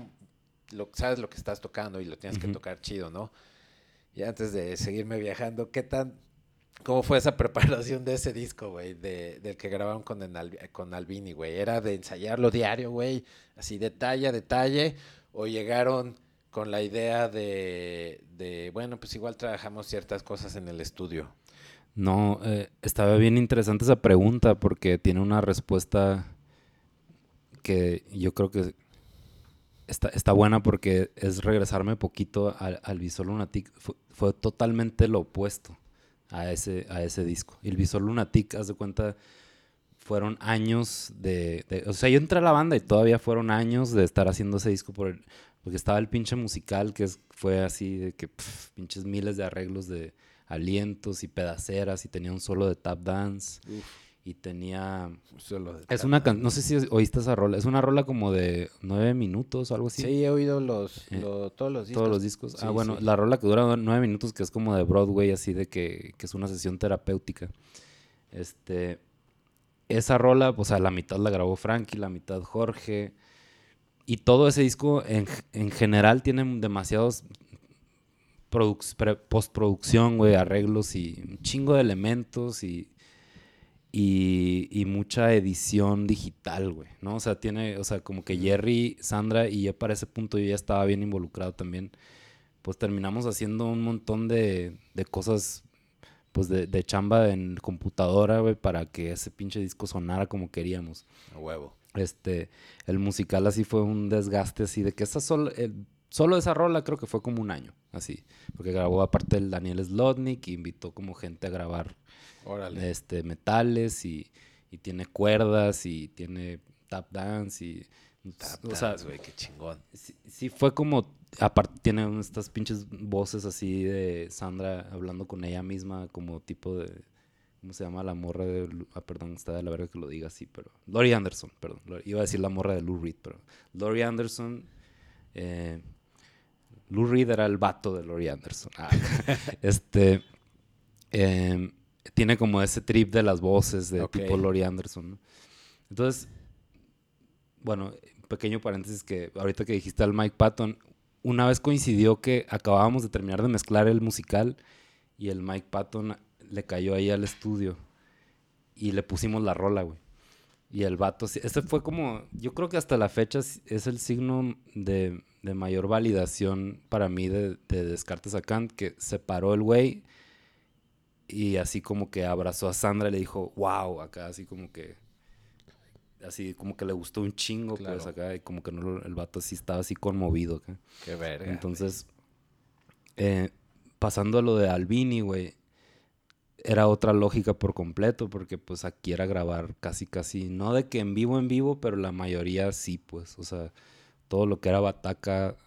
lo, sabes lo que estás tocando y lo tienes que tocar chido, ¿no? Y antes de seguirme viajando, ¿qué tan, cómo fue esa <laughs> preparación de ese disco, güey, de, del que grabaron con, el con Albini, güey? ¿Era de ensayarlo diario, güey, así detalle a detalle, o llegaron con la idea de, de, bueno, pues igual trabajamos ciertas cosas en el estudio? No, eh, estaba bien interesante esa pregunta porque tiene una respuesta que yo creo que está, está buena porque es regresarme poquito al, al Visor Lunatic. Fue, fue totalmente lo opuesto a ese, a ese disco. Y el Visor Lunatic, haz de cuenta, fueron años de, O sea, yo entré a la banda y todavía fueron años de estar haciendo ese disco por el- porque estaba el pinche musical que fue así de que pinches miles de arreglos de alientos y pedaceras y tenía un solo de tap dance y tenía es una can- no sé si oíste esa rola es una rola como de nueve minutos o algo así Sí, he oído los, Eh, lo- todos los discos. todos los discos Sí, ah bueno sí. la rola que dura nueve minutos que es como de Broadway así de que, que es una sesión terapéutica este esa rola o sea la mitad la grabó Frankie la mitad Jorge y todo ese disco en, en general tiene demasiados postproducción, güey, arreglos y un chingo de elementos y, y, y mucha edición digital, güey, ¿no? O sea, tiene, o sea, como que Jerry, Sandra y yo para ese punto yo ya estaba bien involucrado también. Pues terminamos haciendo un montón de, de cosas, pues de, de chamba en computadora, güey, para que ese pinche disco sonara como queríamos A huevo. este, el musical así fue un desgaste así de que esa solo, el- solo esa rola creo que fue como un año, así, porque grabó aparte el Daniel Slotnick, y invitó como gente a grabar Órale. este, metales y, y tiene cuerdas y tiene tap dance y, Tap o sea, güey, qué chingón. sí, sí fue como, aparte tiene estas pinches voces así de Sandra hablando con ella misma como tipo de, ¿cómo se llama la morra de, ah, perdón, está de la verga que lo diga así, pero, Lori Anderson, perdón, iba a decir la morra de Lou Reed, pero Lori Anderson, eh, Lou Reed era el vato de Lori Anderson, Ah, <laughs> este, em, tiene como ese trip de las voces de Ok. tipo Lori Anderson, ¿no? Entonces, bueno, pequeño paréntesis que ahorita que dijiste al Mike Patton, una vez coincidió que acabábamos de terminar de mezclar el musical y el Mike Patton le cayó ahí al estudio y le pusimos la rola, güey. Y el vato, ese fue como, yo creo que hasta la fecha es es el signo de, de mayor validación para mí de, de Descartes a Kant, que se paró el güey y así como que abrazó a Sandra y le dijo, wow, acá así como que, así como que le gustó un chingo, pues acá, y como que no, el vato sí estaba así conmovido acá. Qué verga. Entonces, eh, pasando a lo de Albini, güey, era otra lógica por completo, porque pues aquí era grabar casi, casi, no de que en vivo, en vivo, pero la mayoría sí, pues, o sea, todo lo que era bataca,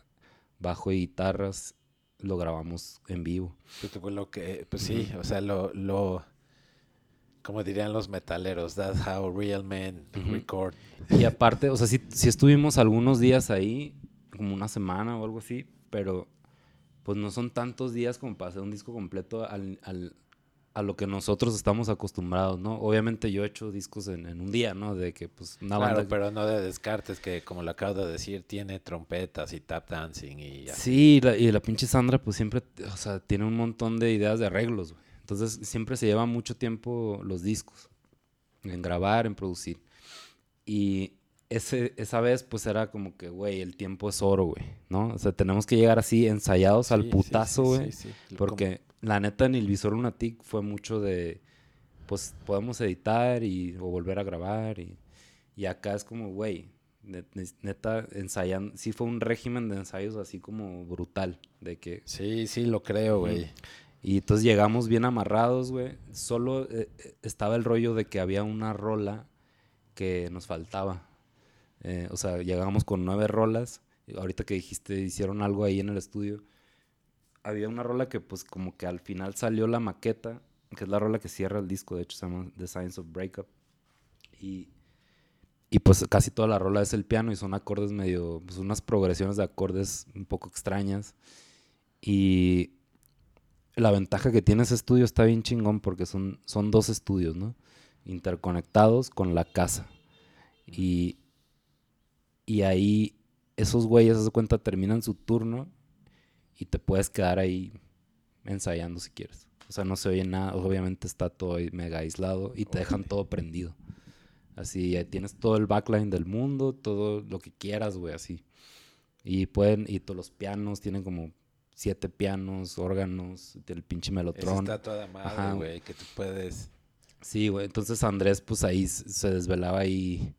bajo y guitarras, lo grabamos en vivo. Pues, lo que, pues sí, o sea, lo, lo, como dirían los metaleros, that's how real men record. Y aparte, o sea, sí, sí estuvimos algunos días ahí, como una semana o algo así, pero pues no son tantos días como para hacer un disco completo al, al- a lo que nosotros estamos acostumbrados, ¿no? Obviamente yo he hecho discos en, en un día, ¿no? De que pues una Claro, banda... pero no de descartes que, como lo acabo de decir, tiene trompetas y tap dancing y así. Sí, la- y la pinche Sandra pues siempre, o sea, tiene un montón de ideas de arreglos, güey. Entonces siempre se lleva mucho tiempo los discos, en grabar, en producir. Y ese, esa vez pues era como que, güey, el tiempo es oro, güey, ¿no? O sea, tenemos que llegar así ensayados Sí, al putazo, güey. sí, sí. Porque la neta en el Visor Lunatic fue mucho de, pues podemos editar y, o volver a grabar. Y, y acá es como, güey, ne- ne- neta ensayando. Sí fue un régimen de ensayos así como brutal. De que, Sí, sí, lo creo, güey. y entonces llegamos bien amarrados, güey. Solo eh, eh, estaba el rollo de que había una rola que nos faltaba. Eh, o sea, llegamos con nueve rolas. Ahorita que dijiste, hicieron algo ahí en el estudio. Había una rola que pues como que al final salió la maqueta, que es la rola que cierra el disco, de hecho se llama The Science of Breakup. Y, y pues casi toda la rola es el piano y son acordes medio, pues unas progresiones de acordes un poco extrañas. Y la ventaja que tiene ese estudio está bien chingón porque son, son dos estudios, ¿no? Interconectados con la casa. Y, y ahí esos güeyes, de cuenta, terminan su turno y te puedes quedar ahí ensayando si quieres. O sea, no se oye nada, obviamente está todo mega aislado y te dejan todo prendido. Así, tienes todo el backline del mundo, todo lo que quieras, güey, así. Y pueden, y todos los pianos, tienen como siete pianos, órganos, el pinche Esa melotrón. está toda madre, güey, que tú puedes... Sí, güey. Entonces Andrés, pues ahí se desvelaba ahí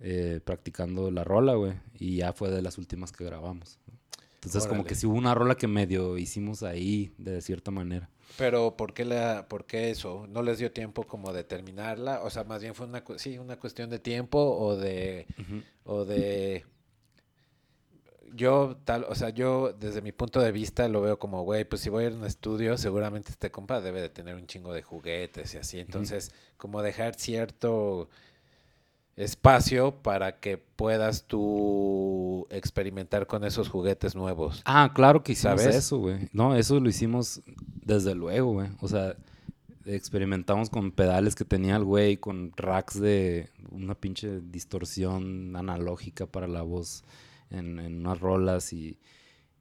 eh, practicando la rola, güey. Y ya fue de las últimas que grabamos. ¿no? Entonces, como que sí hubo una rola que medio hicimos ahí, de cierta manera. Pero ¿por qué, la, ¿por qué eso? ¿No les dio tiempo como de terminarla? O sea, más bien fue una, sí, una cuestión de tiempo o de... O de... Yo, tal, o sea, yo desde mi punto de vista lo veo como, güey, pues si voy a ir a un estudio, seguramente este compa debe de tener un chingo de juguetes y así. Entonces, como dejar cierto espacio para que puedas tú experimentar con esos juguetes nuevos. Ah, claro que hicimos ¿Sabes? eso, güey. No, eso lo hicimos desde luego, güey. O sea, experimentamos con pedales que tenía el güey, con racks de una pinche distorsión analógica para la voz en, en unas rolas y,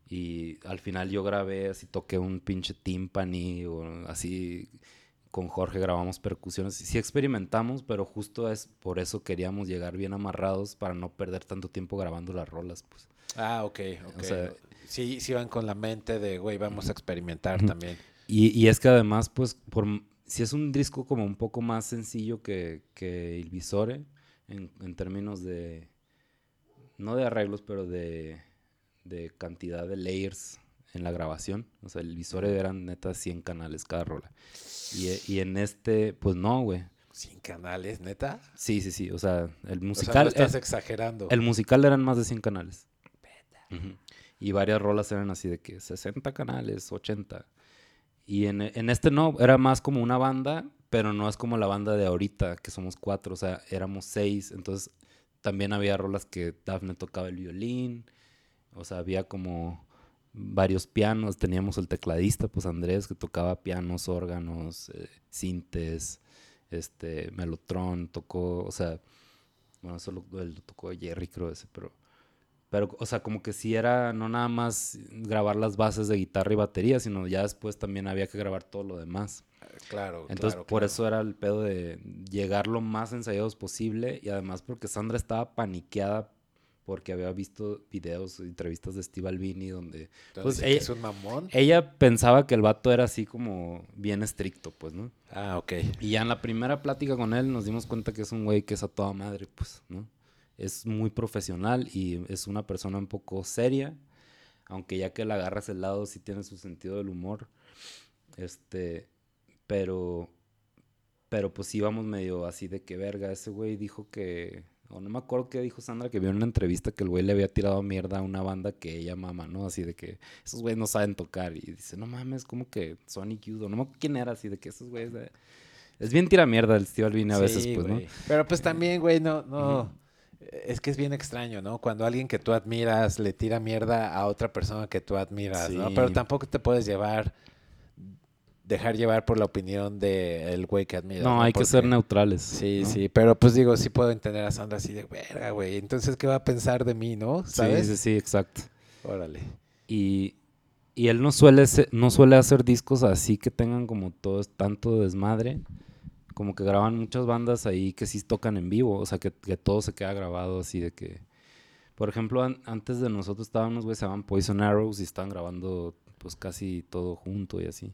y al final yo grabé así, toqué un pinche timpani o así. Con Jorge grabamos percusiones. Sí experimentamos, pero justo es por eso queríamos llegar bien amarrados para no perder tanto tiempo grabando las rolas, pues. Ah, ok, ok. sea- sí, sí van con la mente de, güey, vamos a experimentar también. Y, y es que además, pues, por, si es un disco como un poco más sencillo que, que El Visore, en, en términos de, no de arreglos, pero de, de cantidad de layers en la grabación. O sea, El Visore eran neta 100 canales cada rola. Y, e- y en este, pues no, güey. Sin canales, neta. Sí, sí, sí. O sea, el O sea, musical... no estás eh, exagerando. el musical eran más de 100 canales. Ujú. Y varias rolas eran así de que 60 canales, 80. Y en, en este no, era más como una banda, pero no es como la banda de ahorita, que somos cuatro, o sea, éramos seis. Entonces también había rolas que Daphne tocaba el violín, o sea, había como varios pianos. Teníamos el tecladista, pues Andrés, que tocaba pianos, órganos, eh, sintes, este, melotron, tocó, o sea, bueno, eso lo, lo tocó Jerry, creo ese, pero... Pero, o sea, como que sí era no nada más grabar las bases de guitarra y batería, sino ya después también había que grabar todo lo demás. Claro, Entonces, claro, por claro. eso era el pedo de llegar lo más ensayados posible y además porque Sandra estaba paniqueada porque había visto videos, entrevistas de Steve Albini donde Entonces, pues, ella- es un mamón. ella pensaba que el vato era así como bien estricto, pues, ¿no? Ah, ok. Y ya en la primera plática con él nos dimos cuenta que es un güey que es a toda madre, pues, ¿no? Es muy profesional y es una persona un poco seria, aunque ya que le agarras el lado sí tiene su sentido del humor. Este, pero, pero pues íbamos medio así de que verga, ese güey dijo que, o no me acuerdo qué dijo Sandra, que vio en una entrevista que el güey le había tirado mierda a una banda que ella mama, ¿no? Así de que esos güeyes no saben tocar y dice, no mames, como que Sonic Youth, no me acuerdo quién era, así de que esos güeyes... de- Es bien tira mierda el Steve Albini a veces, Sí, pues, ¿no? Pero pues también, güey, no, no. Es que es bien extraño, ¿no? Cuando alguien que tú admiras le tira mierda a otra persona que tú admiras, ¿no? Pero tampoco te puedes llevar dejar llevar por la opinión del güey que admira. No, hay que ser neutrales. Sí, ¿no? sí, pero pues digo, sí puedo entender a Sandra así de, verga, güey, entonces, ¿qué va a pensar de mí, no? ¿Sabes? Sí, sí, sí, exacto. Órale. Y, y él no suele, se- no suele hacer discos así que tengan como todo tanto desmadre. Como que graban muchas bandas ahí que sí tocan en vivo. O sea, que, que todo se queda grabado así de que... Por ejemplo, an- antes de nosotros güeyes que se llaman Poison Arrows y estaban grabando pues casi todo junto y así.